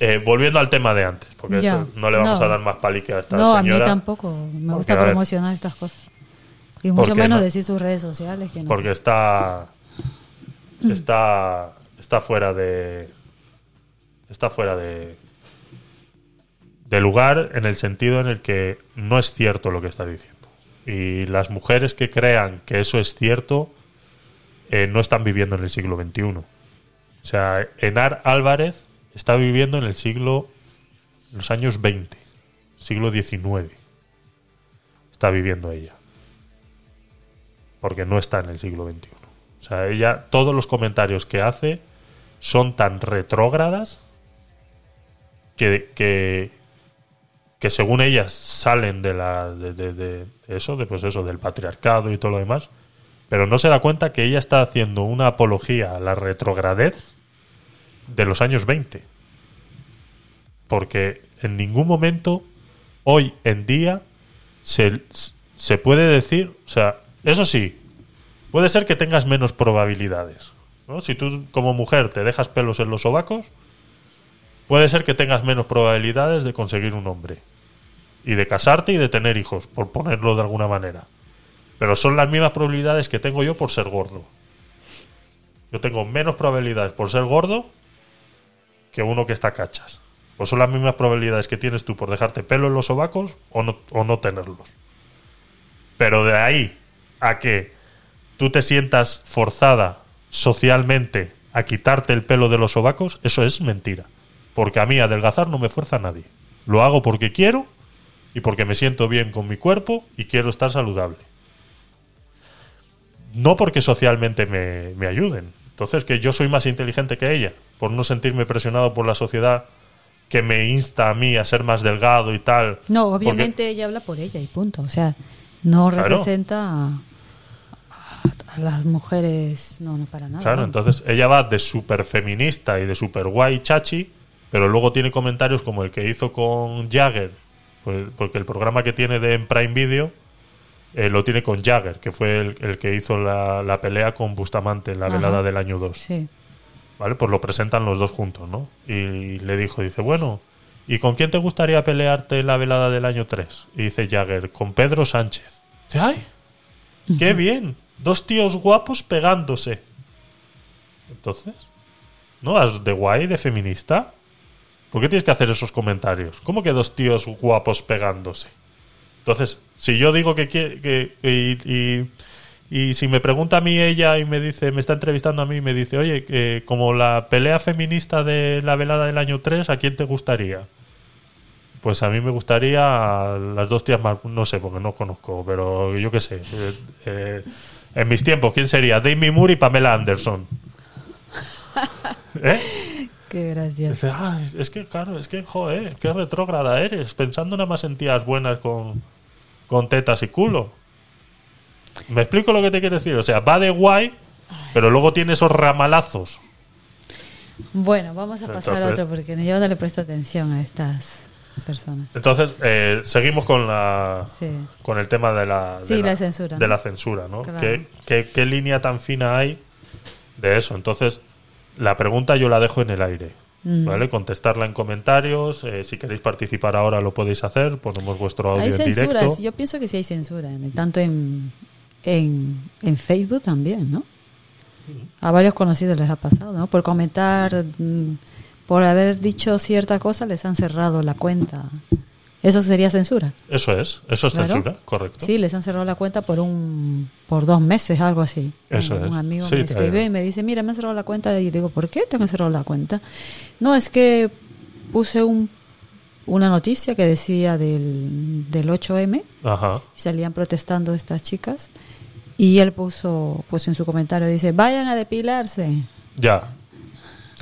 eh, volviendo al tema de antes, porque Ya, esto no le vamos no. a dar más palique a esta No, a señora. mí tampoco. Me Porque, gusta a ver, promocionar estas cosas. Y mucho menos no- decir sus redes sociales. Que no. Porque está. Está. Está fuera de. Está fuera de. De lugar en el sentido en el que no es cierto lo que está diciendo. Y las mujeres que crean que eso es cierto eh, no están viviendo en el siglo XXI. O sea, Enar Álvarez está viviendo en el siglo. en los años 20, siglo XIX. Está viviendo ella porque no está en el siglo XXI. O sea, ella, todos los comentarios que hace son tan retrógradas que, que, que según ellas salen de la de, de- de eso, de pues eso, del patriarcado y todo lo demás, pero no se da cuenta que ella está haciendo una apología a la retrogradez de los años 20. Porque en ningún momento, hoy en día, se, se puede decir, o sea, eso sí, puede ser que tengas menos probabilidades. ¿no? Si tú como mujer te dejas pelos en los sobacos, puede ser que tengas menos probabilidades de conseguir un hombre. Y de casarte y de tener hijos, por ponerlo de alguna manera. Pero son las mismas probabilidades que tengo yo por ser gordo. Yo tengo menos probabilidades por ser gordo que uno que está cachas. Pues son las mismas probabilidades que tienes tú por dejarte pelo en los sobacos o no, o no tenerlos. Pero de ahí a que tú te sientas forzada socialmente a quitarte el pelo de los sobacos, eso es mentira. Porque a mí adelgazar no me fuerza nadie. Lo hago porque quiero y porque me siento bien con mi cuerpo y quiero estar saludable. No porque socialmente me, me ayuden. Entonces, que yo soy más inteligente que ella, por no sentirme presionado por la sociedad que me insta a mí a ser más delgado y tal. No, Porque- obviamente ella habla por ella y punto. O sea, no Claro. representa a, las mujeres, no, no para nada. Claro, entonces ella va de súper feminista y de súper guay chachi, pero luego tiene comentarios como el que hizo con Jagger, pues- porque el programa que tiene de en Prime Video eh, lo tiene con Jagger, que fue el, el que hizo la, la pelea con Bustamante en la Ajá. velada del año 2. Sí. ¿Vale? Pues lo presentan los dos juntos, ¿no? Y le dijo, dice, bueno, ¿y con quién te gustaría pelearte la velada del año 3? Y dice Jagger, con Pedro Sánchez. Dice, ¡ay! ¡Qué bien! Dos tíos guapos pegándose. Entonces, ¿no? ¿Has de guay, de feminista? ¿Por qué tienes que hacer esos comentarios? ¿Cómo que dos tíos guapos pegándose? Entonces, si yo digo que, que, que- y, y- y si me pregunta a mí ella y me dice, me está entrevistando a mí y me dice, oye, como la pelea feminista de la velada del año 3, ¿a quién te gustaría? Pues a mí me gustaría a las dos tías más, no sé, porque no conozco, pero yo qué sé. eh, eh, en mis tiempos, ¿quién sería? Demi Moore y Pamela Anderson. ¿Eh? Qué gracioso. Dice, "Ah, es que claro, es que, joder, qué retrógrada eres, pensando nada más en tías buenas con, con tetas y culo. ¿Me explico lo que te quiero decir? O sea, va de guay, pero luego tiene esos ramalazos. Bueno, vamos a pasar a Entonces- otro porque yo no le presto atención a estas personas. Entonces, eh, seguimos con la Sí. con el tema de la, de Sí, la censura, De ¿no? la censura, ¿no? Claro. ¿Qué, qué, qué línea tan fina hay de eso? Entonces, la pregunta yo la dejo en el aire. Mm. ¿Vale? Contestarla en comentarios. eh, si queréis participar ahora lo podéis hacer. Ponemos vuestro audio Hay en directo. yo pienso que sí hay censura, en- tanto en, en, en Facebook también, ¿no? A varios conocidos les ha pasado, ¿no? Por comentar, mm, por haber dicho cierta cosa, les han cerrado la cuenta. Eso sería censura. Eso es, eso es Claro. censura, correcto. Sí, les han cerrado la cuenta por un por dos meses, algo así. Eso un, es. un amigo Sí, me escribe y me dice, mira, me han cerrado la cuenta. Y digo, ¿por qué te han cerrado la cuenta? No, es que puse un, una noticia que decía del, del 8M Ajá. y salían protestando estas chicas. Y él puso, pues en su comentario, dice, vayan a depilarse. Ya.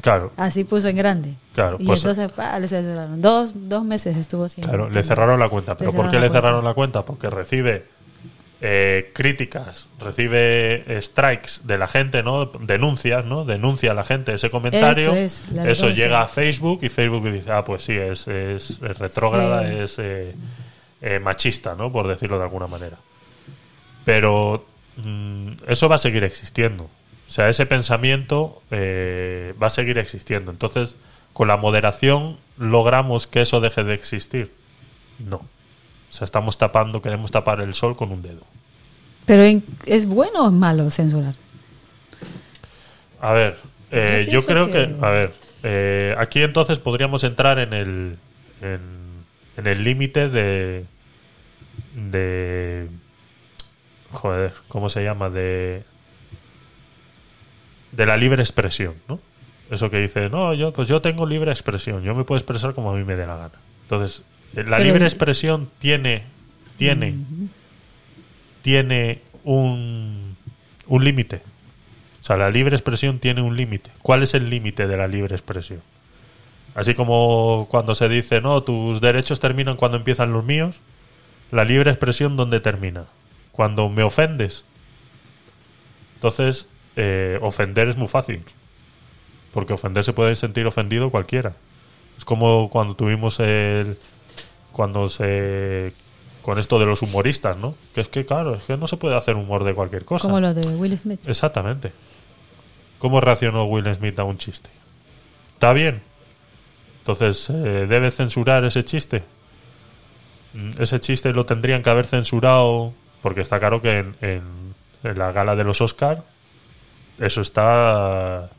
Claro, Así puso en grande. Claro, y pues- entonces ¡pah! le cerraron. Dos, dos meses estuvo sin. claro. Le cerraron la cuenta. ¿Pero por qué le cuenta. cerraron la cuenta? Porque recibe eh, críticas, recibe eh, strikes de la gente, ¿no? Denuncias, ¿no? Denuncia a la gente ese comentario. Eso es, llega a Facebook y Facebook dice, ah, pues sí, es, es, es retrógrada, Sí. es eh, eh, machista, ¿no? Por decirlo de alguna manera. Pero mm, eso va a seguir existiendo. O sea, ese pensamiento eh, va a seguir existiendo. Entonces, con la moderación, ¿logramos que eso deje de existir? No. O sea, estamos tapando, queremos tapar el sol con un dedo. Pero ¿es bueno o es malo censurar? A ver, eh, Yo creo que, que- a ver, eh, aquí entonces podríamos entrar en el en, en el límite de de joder, ¿cómo se llama? de de la libre expresión, ¿no? Eso que dice, no, yo pues yo tengo libre expresión, yo me puedo expresar como a mí me dé la gana. Entonces, eh, la Pero- libre expresión tiene tiene tiene un un límite. O sea, la libre expresión tiene un límite. ¿Cuál es el límite de la libre expresión? Así como cuando se dice, no, tus derechos terminan cuando empiezan los míos, la libre expresión, ¿dónde termina? Cuando me ofendes. Entonces, eh, ofender es muy fácil. Porque ofender se puede sentir ofendido cualquiera. Es como cuando tuvimos el. Cuando se. Con esto de los humoristas, ¿no? Que es que, claro, es que no se puede hacer humor de cualquier cosa. Como lo de Will Smith. Exactamente. ¿Cómo reaccionó Will Smith a un chiste? ¿Está bien? Entonces, eh, ¿debe censurar ese chiste? Mm, Ese chiste lo tendrían que haber censurado Porque está claro que en, en- la gala de los Oscar eso está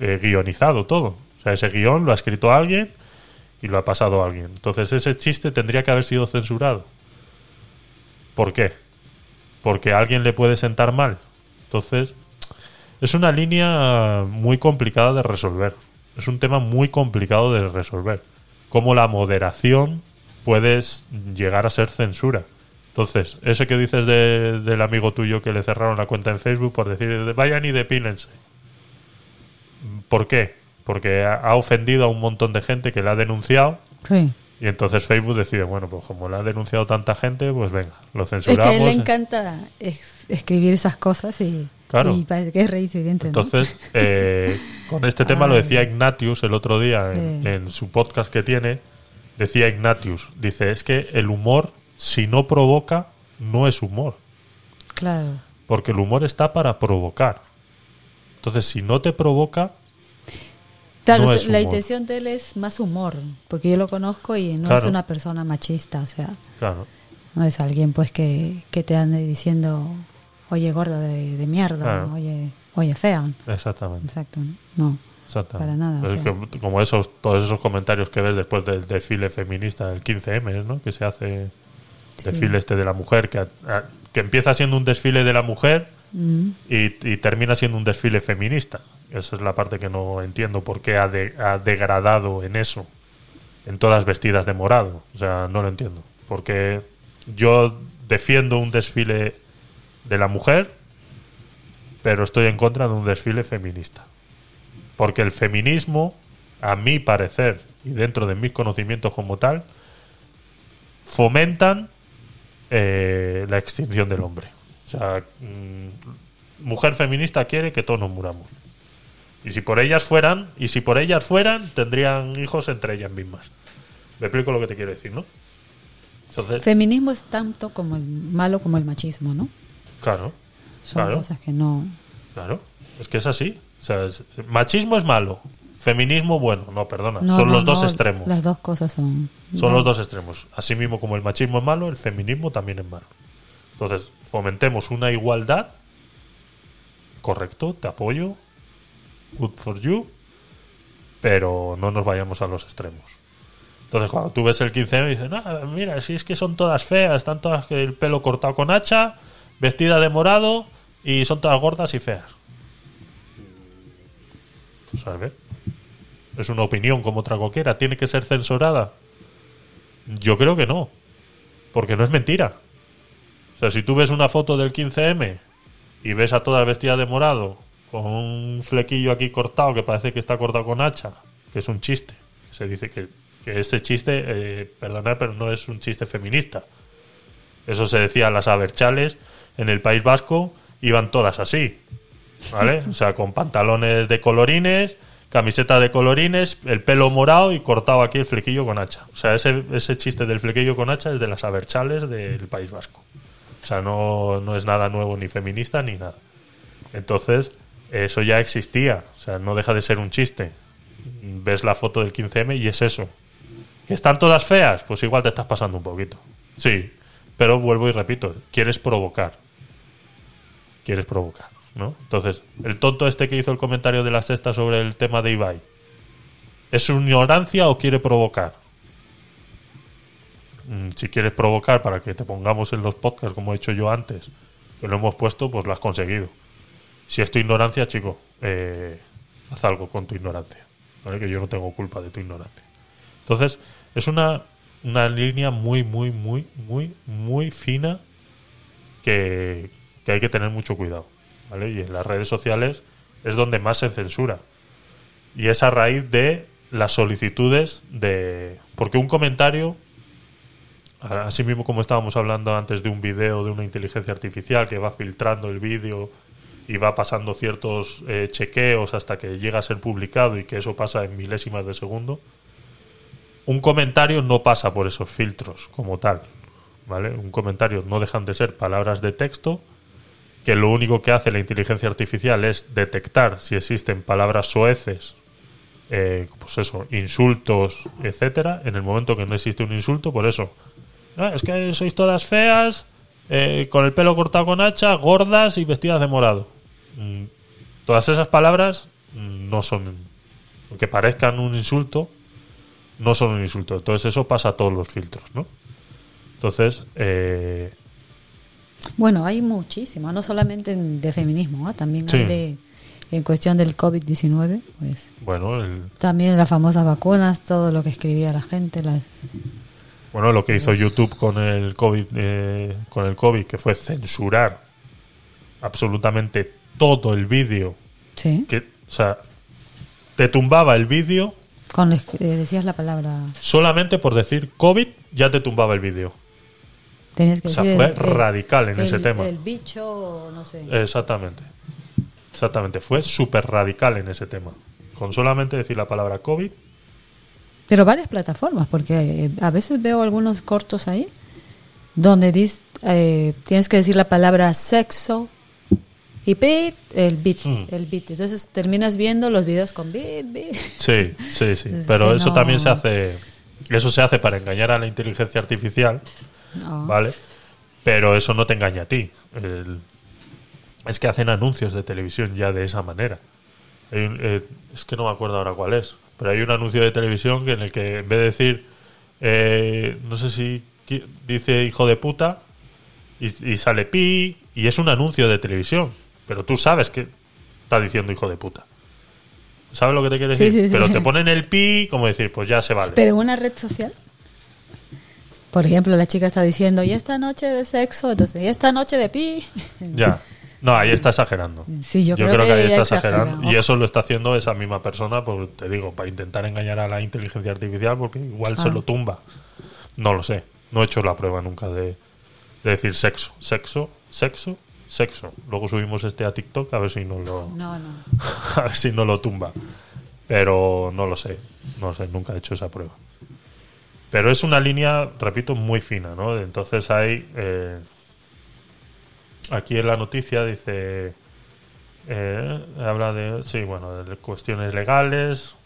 eh, guionizado todo. O sea, ese guion lo ha escrito alguien y lo ha pasado a alguien. Entonces ese chiste tendría que haber sido censurado. ¿Por qué? Porque alguien le puede sentar mal. Entonces, es una línea muy complicada de resolver. Es un tema muy complicado de resolver. Cómo la moderación puede s- llegar a ser censura. Entonces, ese que dices de- del amigo tuyo que le cerraron la cuenta en Facebook por decir, vayan y depílense. ¿Por qué? Porque ha, ofendido a un montón de gente que le ha denunciado Sí. y entonces Facebook decide, bueno, pues como le ha denunciado tanta gente, pues venga, lo Es censuramos. que a él le encanta es- escribir esas cosas y, Claro. y parece que es reincidente. ¿no? Entonces, eh, con este tema lo decía Ignatius el otro día Sí. en, en su podcast que tiene. Decía Ignatius, dice, es que el humor, si no provoca, no es humor. Claro. Porque el humor está para provocar. Entonces, si no te provoca, Claro, no su- es la humor. intención de él es más humor, porque yo lo conozco y no es una persona machista, o sea, claro, no es alguien pues que, que te ande diciendo, oye gorda de, de mierda, Claro. oye, oye fea. exactamente. Exacto, ¿no? Para nada, o Es sea. que como esos, todos esos comentarios que ves después del desfile feminista del 15M, ¿no? Que se hace desfile este de la mujer, que, que empieza siendo un desfile de la mujer Mm. y, y termina siendo un desfile feminista. Esa es la parte que no entiendo por qué ha, de- ha degradado en eso, en todas vestidas de morado. O sea, no lo entiendo. Porque yo defiendo un desfile de la mujer, pero estoy en contra de un desfile feminista. Porque el feminismo, a mi parecer, y dentro de mis conocimientos como tal, fomentan eh, la extinción del hombre. O sea, mm, mujer feminista quiere que todos nos muramos. Y si por ellas fueran, y si por ellas fueran, tendrían hijos entre ellas mismas. Me explico lo que te quiero decir, ¿no? Entonces, Feminismo es tanto como el malo como el machismo, ¿no? claro, Son claro, cosas que no... claro. Es que es así. O sea, es- machismo es malo. Feminismo, bueno, no, perdona. no, son no, los dos extremos. Las dos cosas son... Son los dos extremos. Así mismo como el machismo es malo, el feminismo también es malo. Entonces, fomentemos una igualdad. Correcto, te apoyo. Good for you. Pero no nos vayamos a los extremos. Entonces, cuando tú ves el 15 y dices, no, mira, si es que son todas feas, están todas el pelo cortado con hacha, vestida de morado y son todas gordas y feas. Ver. Es una opinión como otra cualquiera. ¿Tiene que ser censurada? Yo creo que no. Porque no es mentira. O sea, si tú ves una foto del 15M y ves a todas vestidas de morado, con un flequillo aquí cortado que parece que está cortado con hacha, que es un chiste. Se dice que, que este chiste, eh, perdonad, pero no es un chiste feminista. Eso se decía a las aberchales en el País Vasco, iban todas así. ¿Vale? O sea, con pantalones de colorines, camiseta de colorines, el pelo morado y cortado aquí el flequillo con hacha. O sea, ese, ese chiste del flequillo con hacha es de las aberchales del País Vasco. O sea, no, no es nada nuevo ni feminista ni nada. Entonces, eso ya existía. O sea, no deja de ser un chiste. Ves la foto del 15M y es eso. ¿Que están todas feas? Pues igual te estás pasando un poquito. Sí, pero vuelvo y repito, quieres provocar. Quieres provocar, ¿no? Entonces, el tonto este que hizo el comentario de la sexta sobre el tema de Ibai, ¿es su ignorancia o quiere provocar? Mm, Si quieres provocar para que te pongamos en los podcasts como he hecho yo antes, que lo hemos puesto, pues lo has conseguido. Si es tu ignorancia, chico, eh, haz algo con tu ignorancia. ¿vale? Que yo no tengo culpa de tu ignorancia. Entonces, es una, una línea muy, muy, muy, muy, muy fina que, que hay que tener mucho cuidado. ¿Vale? Y en las redes sociales es donde más se censura. Y es a raíz de las solicitudes de... Porque un comentario, así mismo como estábamos hablando antes de un video de una inteligencia artificial que va filtrando el vídeo y va pasando ciertos eh, chequeos hasta que llega a ser publicado y que eso pasa en milésimas de segundo, un comentario no pasa por esos filtros como tal. ¿vale? Un comentario no dejan de ser palabras de texto que lo único que hace la inteligencia artificial es detectar si existen palabras soeces, eh, pues eso, insultos, etcétera. En el momento que no existe un insulto, por eso, "Ah, es que sois todas feas, eh, con el pelo cortado con hacha, gordas y vestidas de morado. Mm, todas esas palabras mm, no son, aunque parezcan un insulto, no son un insulto. Entonces eso pasa a todos los filtros, ¿no? Entonces, eh, Bueno, hay muchísimo, no solamente en- de feminismo, ¿ah? también Sí. hay de en cuestión del COVID-19, pues bueno, el, también las famosas vacunas, todo lo que escribía la gente, las bueno, lo que hizo YouTube con el COVID, eh, con el COVID, que fue censurar absolutamente todo el vídeo, sí, que, o sea, te tumbaba el vídeo con eh, decías la palabra, solamente por decir COVID, ya te tumbaba el vídeo. Tenías que O sea, decir fue el- radical en ese tema. El bicho, no sé. Exactamente. Exactamente. Fue súper radical en ese tema. Con solamente decir la palabra COVID. Pero varias plataformas, porque eh, a veces veo algunos cortos ahí donde dis- eh, tienes que decir la palabra sexo y beat, el beat, Hmm. el beat. Entonces terminas viendo los videos con beat, beat. Sí, sí, sí. Pero que eso no- también se hace. Eso se hace para engañar a la inteligencia artificial. No. ¿Vale? Pero eso no te engaña a ti. El- es que hacen anuncios de televisión ya de esa manera. Eh, es que no me acuerdo ahora cuál es. Pero hay un anuncio de televisión que en el que en vez de decir, eh, no sé si dice hijo de puta, y, y sale pi, y es un anuncio de televisión. Pero tú sabes que está diciendo hijo de puta. ¿Sabes lo que te quiere Sí, decir? sí, sí. Pero te ponen el pi como decir, pues ya se vale. Pero en una red social, por ejemplo, la chica está diciendo, y esta noche de sexo, entonces, y esta noche de pi. Ya. No, ahí está exagerando. Sí, yo creo que ahí está exagerando. exagera. Y eso lo está haciendo esa misma persona, pues te digo, para intentar engañar a la inteligencia artificial, porque igual se Ah. lo tumba. No lo sé. No he hecho la prueba nunca de, de decir sexo, sexo, sexo, sexo. Luego subimos este a TikTok a ver si no lo, No, no. a ver si no lo tumba. Pero no lo sé. No lo sé, nunca he hecho esa prueba. Pero es una línea, repito, muy fina, ¿no? Entonces hay. eh, aquí en la noticia dice. eh, habla de. Sí, bueno, de cuestiones legales.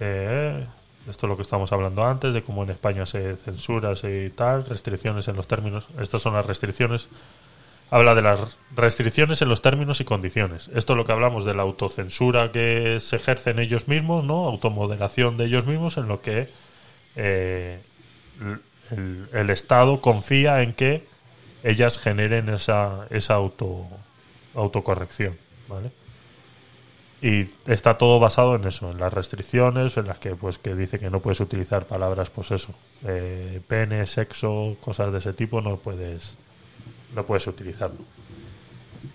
Eh, esto es lo que estamos hablando antes, de cómo en España se censura y tal, restricciones en los términos. Estas son las restricciones habla de las restricciones en los términos y condiciones. Esto es lo que hablamos de la autocensura que se ejerce en ellos mismos, ¿no? Automoderación de ellos mismos, en lo que eh, el, Estado confía en que ellas generen esa, esa auto, autocorrección, ¿vale? Y está todo basado en eso, en las restricciones, en las que pues que dice que no puedes utilizar palabras, pues eso, eh, pene, sexo, cosas de ese tipo, no puedes no puedes utilizarlo.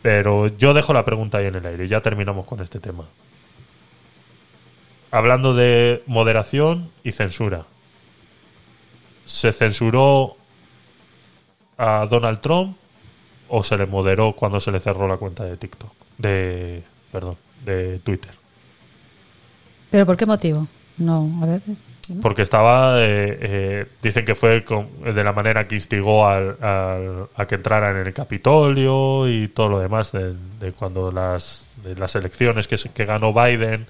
Pero yo dejo la pregunta ahí en el aire, ya terminamos con este tema. Hablando de moderación y censura. ¿Se censuró a Donald Trump o se le moderó cuando se le cerró la cuenta de TikTok? De, perdón, de Twitter. ¿Pero por qué motivo? No, a ver. Porque estaba, eh, eh, dicen que fue con- de la manera que instigó al, al- a que entraran en el Capitolio y todo lo demás de, de cuando las, de las elecciones que, que ganó Biden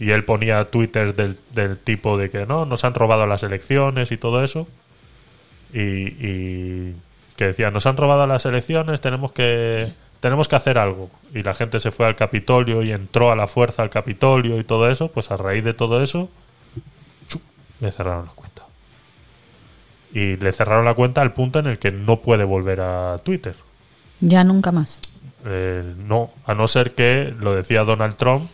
y él ponía twitters del, del tipo de que no, nos han robado las elecciones y todo eso. Y, y que decía, nos han robado las elecciones, tenemos que, tenemos que hacer algo. Y la gente se fue al Capitolio y entró a la fuerza al Capitolio y todo eso, pues a raíz de todo eso le cerraron la cuenta. Y le cerraron la cuenta al punto en el que no puede volver a Twitter. Ya nunca más. Eh, no, a no ser que, lo decía Donald Trump,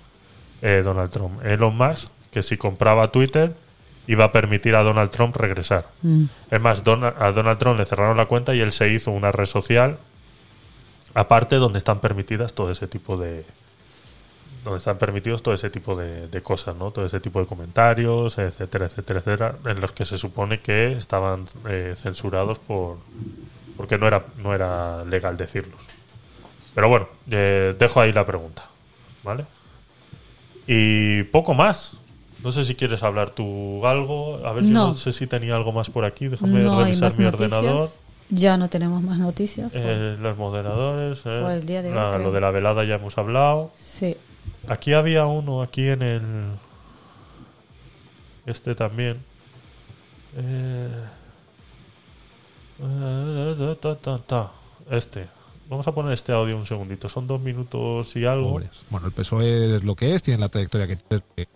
eh, Donald Trump, Elon Musk, que si compraba Twitter iba a permitir a Donald Trump regresar. Mm. Es más, a Donald Trump le cerraron la cuenta y él se hizo una red social aparte donde están permitidas todo ese tipo de donde están permitidos todo ese tipo de, de cosas, ¿no? Todo ese tipo de comentarios, etcétera, etcétera, etcétera, en los que se supone que estaban eh, censurados por porque no era no era legal decirlos. Pero bueno, eh, dejo ahí la pregunta, ¿vale? Y poco más. No sé si quieres hablar tú algo. A ver, yo No. no sé si tenía algo más por aquí. Déjame No revisar mi noticias. ordenador. Ya no tenemos más noticias. Eh, los moderadores. eh, por el día de hoy, la- creo. lo de la velada ya hemos hablado. Sí. Aquí había uno, aquí en el. Este también. Eh, Eh. Este. Vamos a poner este audio un segundito. Son dos minutos y algo. Bueno, el PSOE es lo que es, tiene la trayectoria que.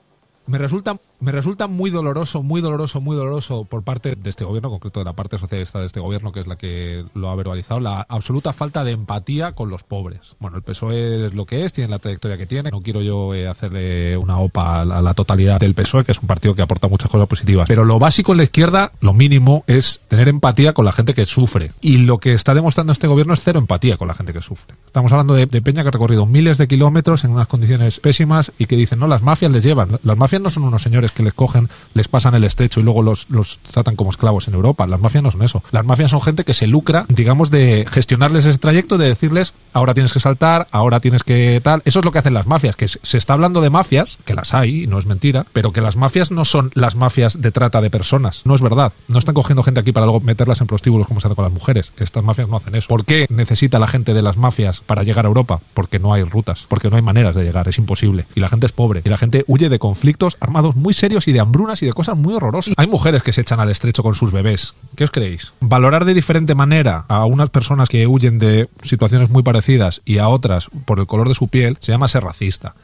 Me resulta, me resulta muy doloroso, muy doloroso, muy doloroso por parte de este gobierno, en concreto de la parte socialista de este gobierno, que es la que lo ha verbalizado, la absoluta falta de empatía con los pobres. Bueno, el PSOE es lo que es, tiene la trayectoria que tiene. No quiero yo eh, hacerle una OPA a la, a la totalidad del PSOE, que es un partido que aporta muchas cosas positivas. Pero lo básico en la izquierda, lo mínimo, es tener empatía con la gente que sufre. Y lo que está demostrando este gobierno es cero empatía con la gente que sufre. Estamos hablando de, de Peña que ha recorrido miles de kilómetros en unas condiciones pésimas y que dicen, no, las mafias les llevan. Las mafias no son unos señores que les cogen, les pasan el estrecho y luego los, los tratan como esclavos en Europa. Las mafias no son eso. Las mafias son gente que se lucra, digamos, de gestionarles ese trayecto, de decirles, ahora tienes que saltar, ahora tienes que tal. Eso es lo que hacen las mafias, que se está hablando de mafias, que las hay, y no es mentira, pero que las mafias no son las mafias de trata de personas. No es verdad. No están cogiendo gente aquí para luego meterlas en prostíbulos como se hace con las mujeres. Estas mafias no hacen eso. ¿Por qué necesita la gente de las mafias para llegar a Europa? Porque no hay rutas, porque no hay maneras de llegar, es imposible. Y la gente es pobre, y la gente huye de conflictos armados muy serios y de hambrunas y de cosas muy horrorosas. Hay mujeres que se echan al estrecho con sus bebés. ¿Qué os creéis? Valorar de diferente manera a unas personas que huyen de situaciones muy parecidas y a otras por el color de su piel se llama ser racista.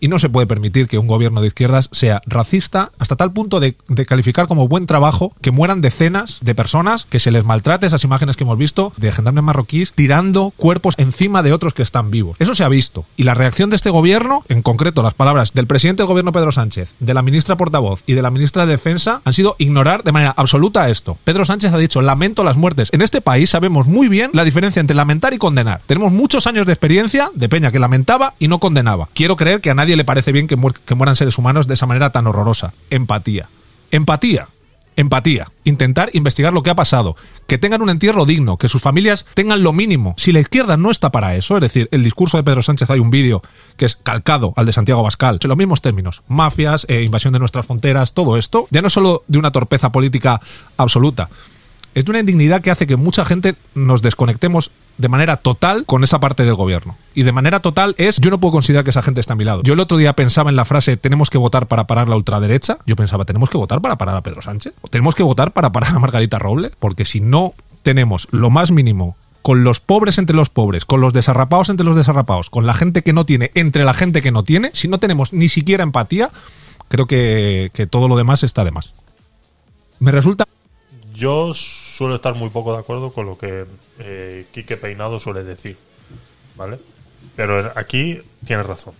Y no se puede permitir que un gobierno de izquierdas sea racista hasta tal punto de, de, calificar como buen trabajo que mueran decenas de personas, que se les maltrate esas imágenes que hemos visto de gendarmes marroquíes tirando cuerpos encima de otros que están vivos. Eso se ha visto. Y la reacción de este gobierno, en concreto las palabras del presidente del gobierno Pedro Sánchez, de la ministra portavoz y de la ministra de Defensa, han sido ignorar de manera absoluta esto. Pedro Sánchez ha dicho, lamento las muertes. En este país sabemos muy bien la diferencia entre lamentar y condenar. Tenemos muchos años de experiencia de Peña que lamentaba y no condenaba. Quiero creer que a nadie le parece bien que mueran seres humanos de esa manera tan horrorosa. Empatía. Empatía. Empatía. Intentar investigar lo que ha pasado. Que tengan un entierro digno. Que sus familias tengan lo mínimo. Si la izquierda no está para eso, es decir, el discurso de Pedro Sánchez hay un vídeo que es calcado al de Santiago Bascal. En los mismos términos. Mafias, eh, invasión de nuestras fronteras, todo esto. Ya no solo de una torpeza política absoluta. Es de una indignidad que hace que mucha gente nos desconectemos de manera total con esa parte del gobierno. Y de manera total es, yo no puedo considerar que esa gente está a mi lado. Yo el otro día pensaba en la frase, tenemos que votar para parar la ultraderecha. Yo pensaba, tenemos que votar para parar a Pedro Sánchez. ¿O tenemos que votar para parar a Margarita Roble. Porque si no tenemos lo más mínimo con los pobres entre los pobres, con los desarrapados entre los desarrapados, con la gente que no tiene entre la gente que no tiene, si no tenemos ni siquiera empatía, creo que, que todo lo demás está de más. Me resulta... Yo suelo estar muy poco de acuerdo con lo que eh, Quique Peinado suele decir, ¿vale? Pero aquí tiene razón.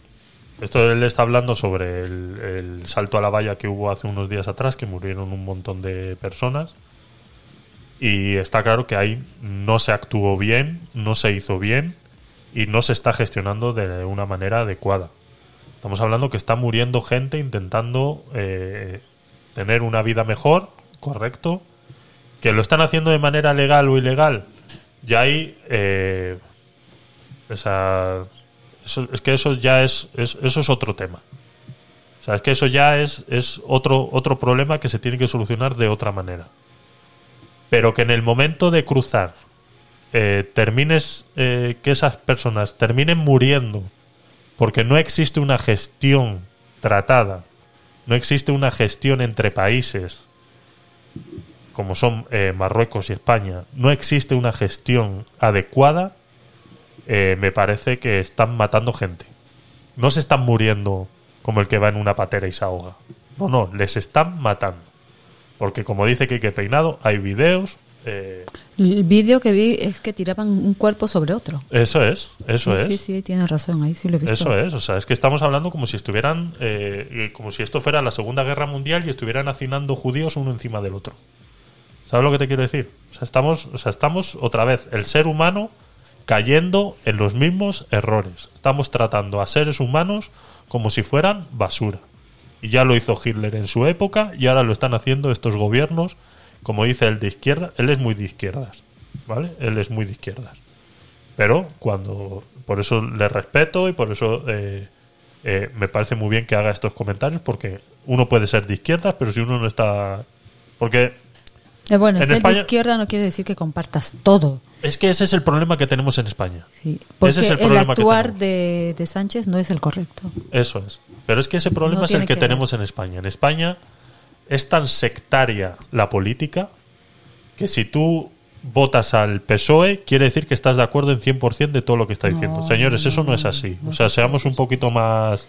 Esto él está hablando sobre el, salto a la valla que hubo hace unos días atrás, que murieron un montón de personas. Y está claro que ahí no se actuó bien, no se hizo bien y no se está gestionando de una manera adecuada. Estamos hablando que está muriendo gente intentando eh, tener una vida mejor, correcto, que lo están haciendo de manera legal o ilegal, ya hay. Eh, esa, eso, es que eso ya es, es, Eso es otro tema. O sea, es que eso ya es, es otro, otro problema que se tiene que solucionar de otra manera. Pero que en el momento de cruzar eh, termines. Eh, que esas personas terminen muriendo porque no existe una gestión tratada, no existe una gestión entre países como son eh, Marruecos y España, no existe una gestión adecuada, eh, me parece que están matando gente. No se están muriendo como el que va en una patera y se ahoga. No, no, les están matando. Porque como dice Kike Peinado, hay videos. Eh, el vídeo que vi es que tiraban un cuerpo sobre otro. Eso es, eso sí, es. Sí, sí, tienes razón, ahí sí lo he visto. Eso es, o sea, es que estamos hablando como si estuvieran, eh, como si esto fuera la Segunda Guerra Mundial y estuvieran hacinando judíos uno encima del otro. ¿Sabes lo que te quiero decir? O sea, estamos, o sea, estamos otra vez, el ser humano cayendo en los mismos errores. Estamos tratando a seres humanos como si fueran basura. Y ya lo hizo Hitler en su época y ahora lo están haciendo estos gobiernos, como dice el de izquierda, él es muy de izquierdas, ¿vale? Él es muy de izquierdas. Pero cuando, por eso le respeto y por eso eh, eh, me parece muy bien que haga estos comentarios, porque uno puede ser de izquierdas, pero si uno no está... Porque eh, bueno, En ser España- de izquierda no quiere decir que compartas todo. Es que ese es el problema que tenemos en España. Sí, porque ese es el el, actuar de, de Sánchez no es el correcto. Eso es. Pero es que ese problema No es el que, tenemos en España. En España es tan sectaria la política que si tú votas al PSOE, quiere decir que estás de acuerdo en 100% de todo lo que está diciendo. No, Señores, eso no es así. o sea, seamos un poquito más,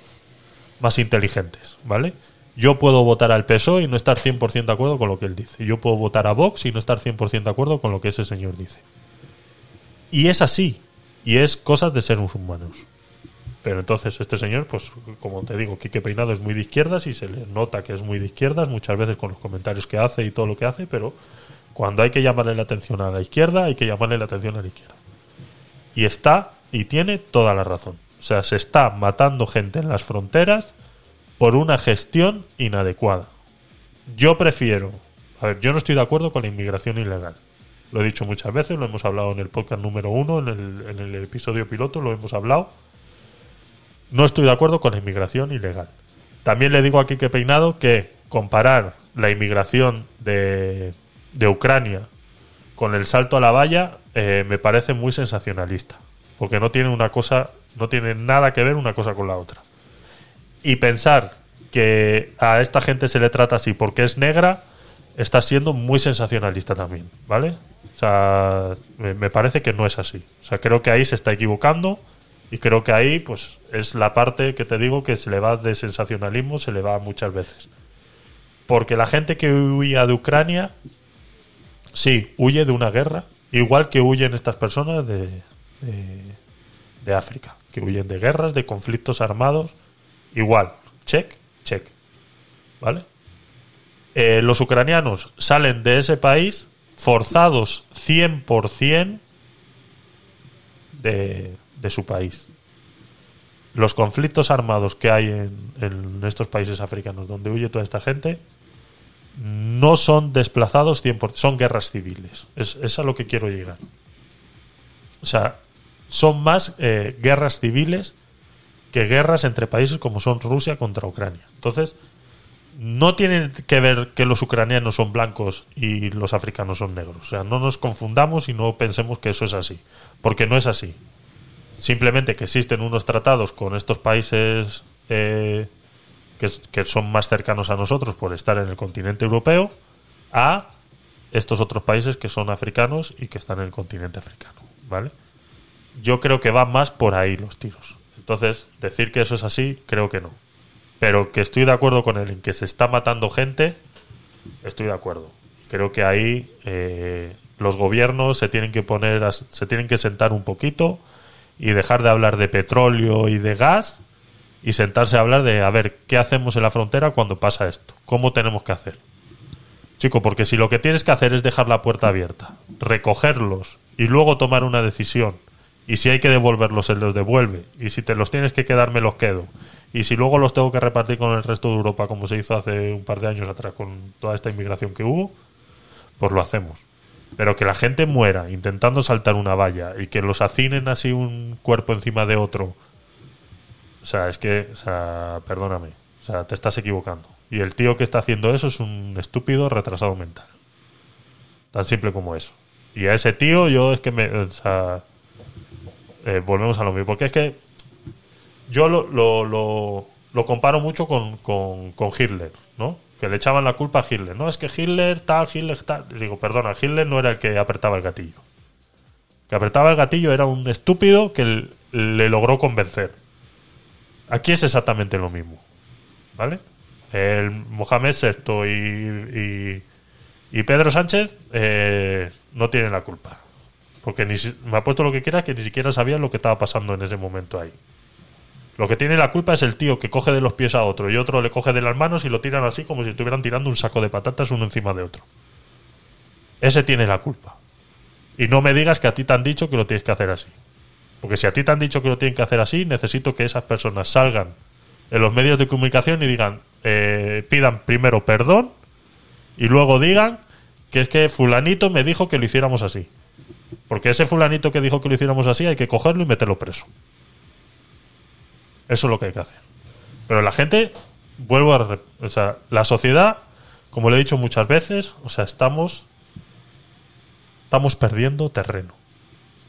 más inteligentes, ¿vale? Yo puedo votar al PSOE y no estar 100% de acuerdo con lo que él dice. Yo puedo votar a Vox y no estar 100% de acuerdo con lo que ese señor dice. Y es así. Y es cosas de seres humanos. Pero entonces este señor, pues como te digo, Quique Peinado es muy de izquierdas y se le nota que es muy de izquierdas muchas veces con los comentarios que hace y todo lo que hace, pero cuando hay que llamarle la atención a la izquierda, hay que llamarle la atención a la izquierda. Y está y tiene toda la razón. O sea, se está matando gente en las fronteras por una gestión inadecuada. Yo prefiero, a ver, yo no estoy de acuerdo con la inmigración ilegal. Lo he dicho muchas veces, lo hemos hablado en el podcast número uno, en el, episodio piloto, lo hemos hablado. No estoy de acuerdo con la inmigración ilegal. También le digo aquí que Peinado que comparar la inmigración de, de Ucrania con el salto a la valla eh, me parece muy sensacionalista. Porque no tiene una cosa, no tiene nada que ver una cosa con la otra. Y pensar que a esta gente se le trata así porque es negra está siendo muy sensacionalista también, ¿vale? O sea, me, parece que no es así. O sea, creo que ahí se está equivocando y creo que ahí, pues, es la parte que te digo que se le va de sensacionalismo, se le va muchas veces. Porque la gente que huía de Ucrania, sí, huye de una guerra, igual que huyen estas personas de, de África, que huyen de guerras, de conflictos armados, igual, check, check, ¿vale? Eh, los ucranianos salen de ese país forzados 100% de, de su país. Los conflictos armados que hay en, estos países africanos donde huye toda esta gente no son desplazados 100%, son guerras civiles. Es, es a lo que quiero llegar. O sea, son más eh, guerras civiles que guerras entre países como son Rusia contra Ucrania. Entonces, no tiene que ver que los ucranianos son blancos y los africanos son negros. O sea, no nos confundamos y no pensemos que eso es así. Porque no es así. Simplemente que existen unos tratados con estos países eh, que, que son más cercanos a nosotros por estar en el continente europeo a estos otros países que son africanos y que están en el continente africano. ¿Vale? Yo creo que van más por ahí los tiros. Entonces, decir que eso es así, creo que no. Pero que estoy de acuerdo con él en que se está matando gente, estoy de acuerdo. Creo que ahí eh, los gobiernos se tienen que poner, a- se tienen que sentar un poquito y dejar de hablar de petróleo y de gas y sentarse a hablar de a ver qué hacemos en la frontera cuando pasa esto, cómo tenemos que hacer. Chico, porque si lo que tienes que hacer es dejar la puerta abierta, recogerlos y luego tomar una decisión, y si hay que devolverlos, se los devuelve, y si te los tienes que quedar, me los quedo, y si luego los tengo que repartir con el resto de Europa, como se hizo hace un par de años atrás con toda esta inmigración que hubo, pues lo hacemos. Pero que la gente muera intentando saltar una valla y que los hacinen así un cuerpo encima de otro, o sea, es que, o sea, perdóname, o sea, te estás equivocando. Y el tío que está haciendo eso es un estúpido retrasado mental. Tan simple como eso. Y a ese tío yo es que me... O sea, eh, volvemos a lo mismo. Porque es que yo lo, lo, lo, lo comparo mucho con, con, con Hitler, ¿no? Que le echaban la culpa a Hitler. No, es que Hitler tal, Hitler tal. Digo, perdona, Hitler no era el que apretaba el gatillo. Que apretaba el gatillo era un estúpido que le logró convencer. Aquí es exactamente lo mismo. ¿Vale? El Mohamed VI y, y, y Pedro Sánchez eh, no tienen la culpa. Porque ni, me ha puesto lo que quiera que ni siquiera sabían lo que estaba pasando en ese momento ahí. Lo que tiene la culpa es el tío que coge de los pies a otro y otro le coge de las manos y lo tiran así como si estuvieran tirando un saco de patatas uno encima de otro. Ese tiene la culpa. Y no me digas que a ti te han dicho que lo tienes que hacer así. Porque si a ti te han dicho que lo tienen que hacer así, necesito que esas personas salgan en los medios de comunicación y digan, eh, pidan primero perdón y luego digan que es que fulanito me dijo que lo hiciéramos así. Porque ese fulanito que dijo que lo hiciéramos así hay que cogerlo y meterlo preso. Eso es lo que hay que hacer. Pero la gente, vuelvo a... O sea, la sociedad, como le he dicho muchas veces, o sea, estamos... Estamos perdiendo terreno.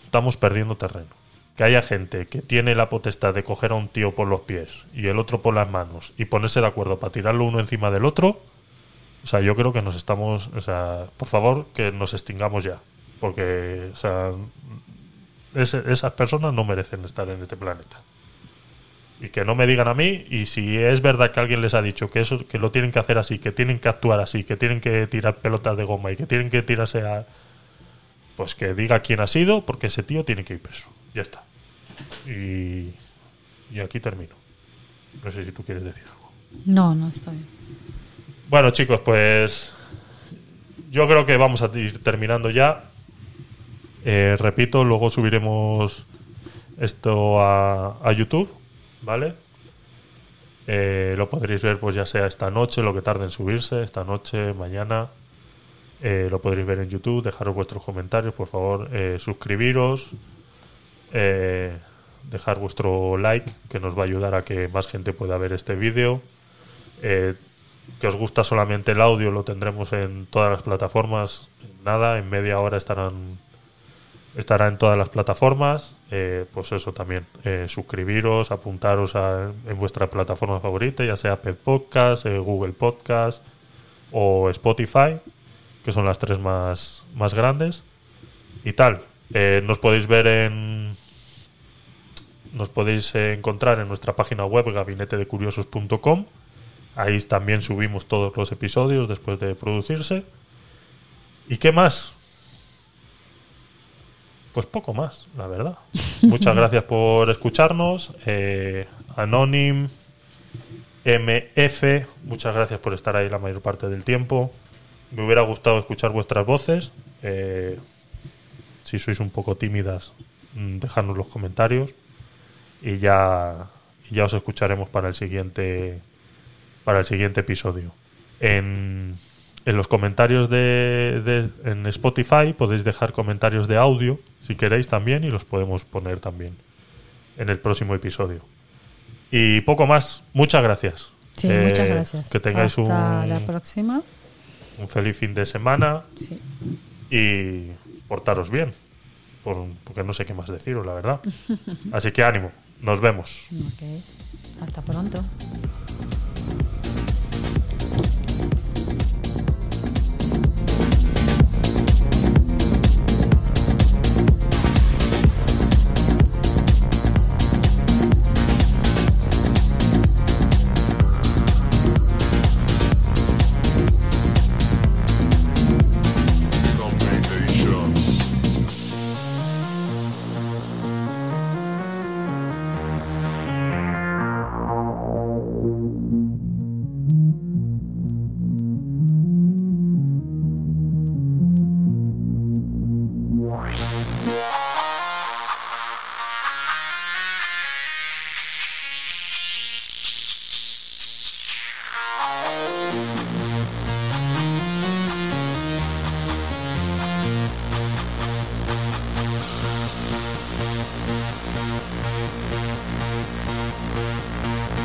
Estamos perdiendo terreno. Que haya gente que tiene la potestad de coger a un tío por los pies y el otro por las manos y ponerse de acuerdo para tirarlo uno encima del otro. O sea, yo creo que nos estamos... O sea, por favor, que nos extingamos ya. Porque, o sea, ese- esas personas no merecen estar en este planeta. Y que no me digan a mí, y si es verdad que alguien les ha dicho que eso que lo tienen que hacer así, que tienen que actuar así, que tienen que tirar pelotas de goma y que tienen que tirarse a. Pues que diga quién ha sido, porque ese tío tiene que ir preso. Ya está. Y, y aquí termino. No sé si tú quieres decir algo. No, no estoy. Bueno, chicos, pues yo creo que vamos a ir terminando ya. Eh, repito, luego subiremos esto a, a YouTube, ¿vale? Eh, lo podréis ver pues ya sea esta noche, lo que tarde en subirse, esta noche, mañana. Eh, lo podréis ver en YouTube, dejaros vuestros comentarios, por favor, eh, suscribiros, dejar vuestro like, que nos va a ayudar a que más gente pueda ver este vídeo. Que os gusta solamente el audio, lo tendremos en todas las plataformas. Nada, en media hora estarán estará en todas las plataformas. Eh, pues eso también, eh, suscribiros, apuntaros a- en vuestra plataforma favorita, ya sea Apple Podcast, eh, Google Podcast o Spotify, que son las tres más, más grandes. Y tal, nos podéis ver en... Nos podéis encontrar en nuestra página web gabinetedecuriosos.com. Ahí también subimos todos los episodios después de producirse. ¿Y qué más? Pues poco más, la verdad. Muchas gracias por escucharnos. Eh, Anonym, MF, muchas gracias por estar ahí la mayor parte del tiempo. Me hubiera gustado escuchar vuestras voces. Eh, si sois un poco tímidas, mm, dejadnos los comentarios. Y ya, ya os escucharemos para el siguiente para el siguiente episodio. En, en los comentarios de, de- en Spotify podéis dejar comentarios de audio si queréis también y los podemos poner también en el próximo episodio. Y poco más. Muchas gracias. Sí, Eh, muchas gracias. Que tengáis Hasta un, la próxima. un feliz fin de semana Sí. y portaros bien. Por- porque no sé qué más deciros, la verdad. Así que ánimo. Nos vemos. Ok. Hasta pronto.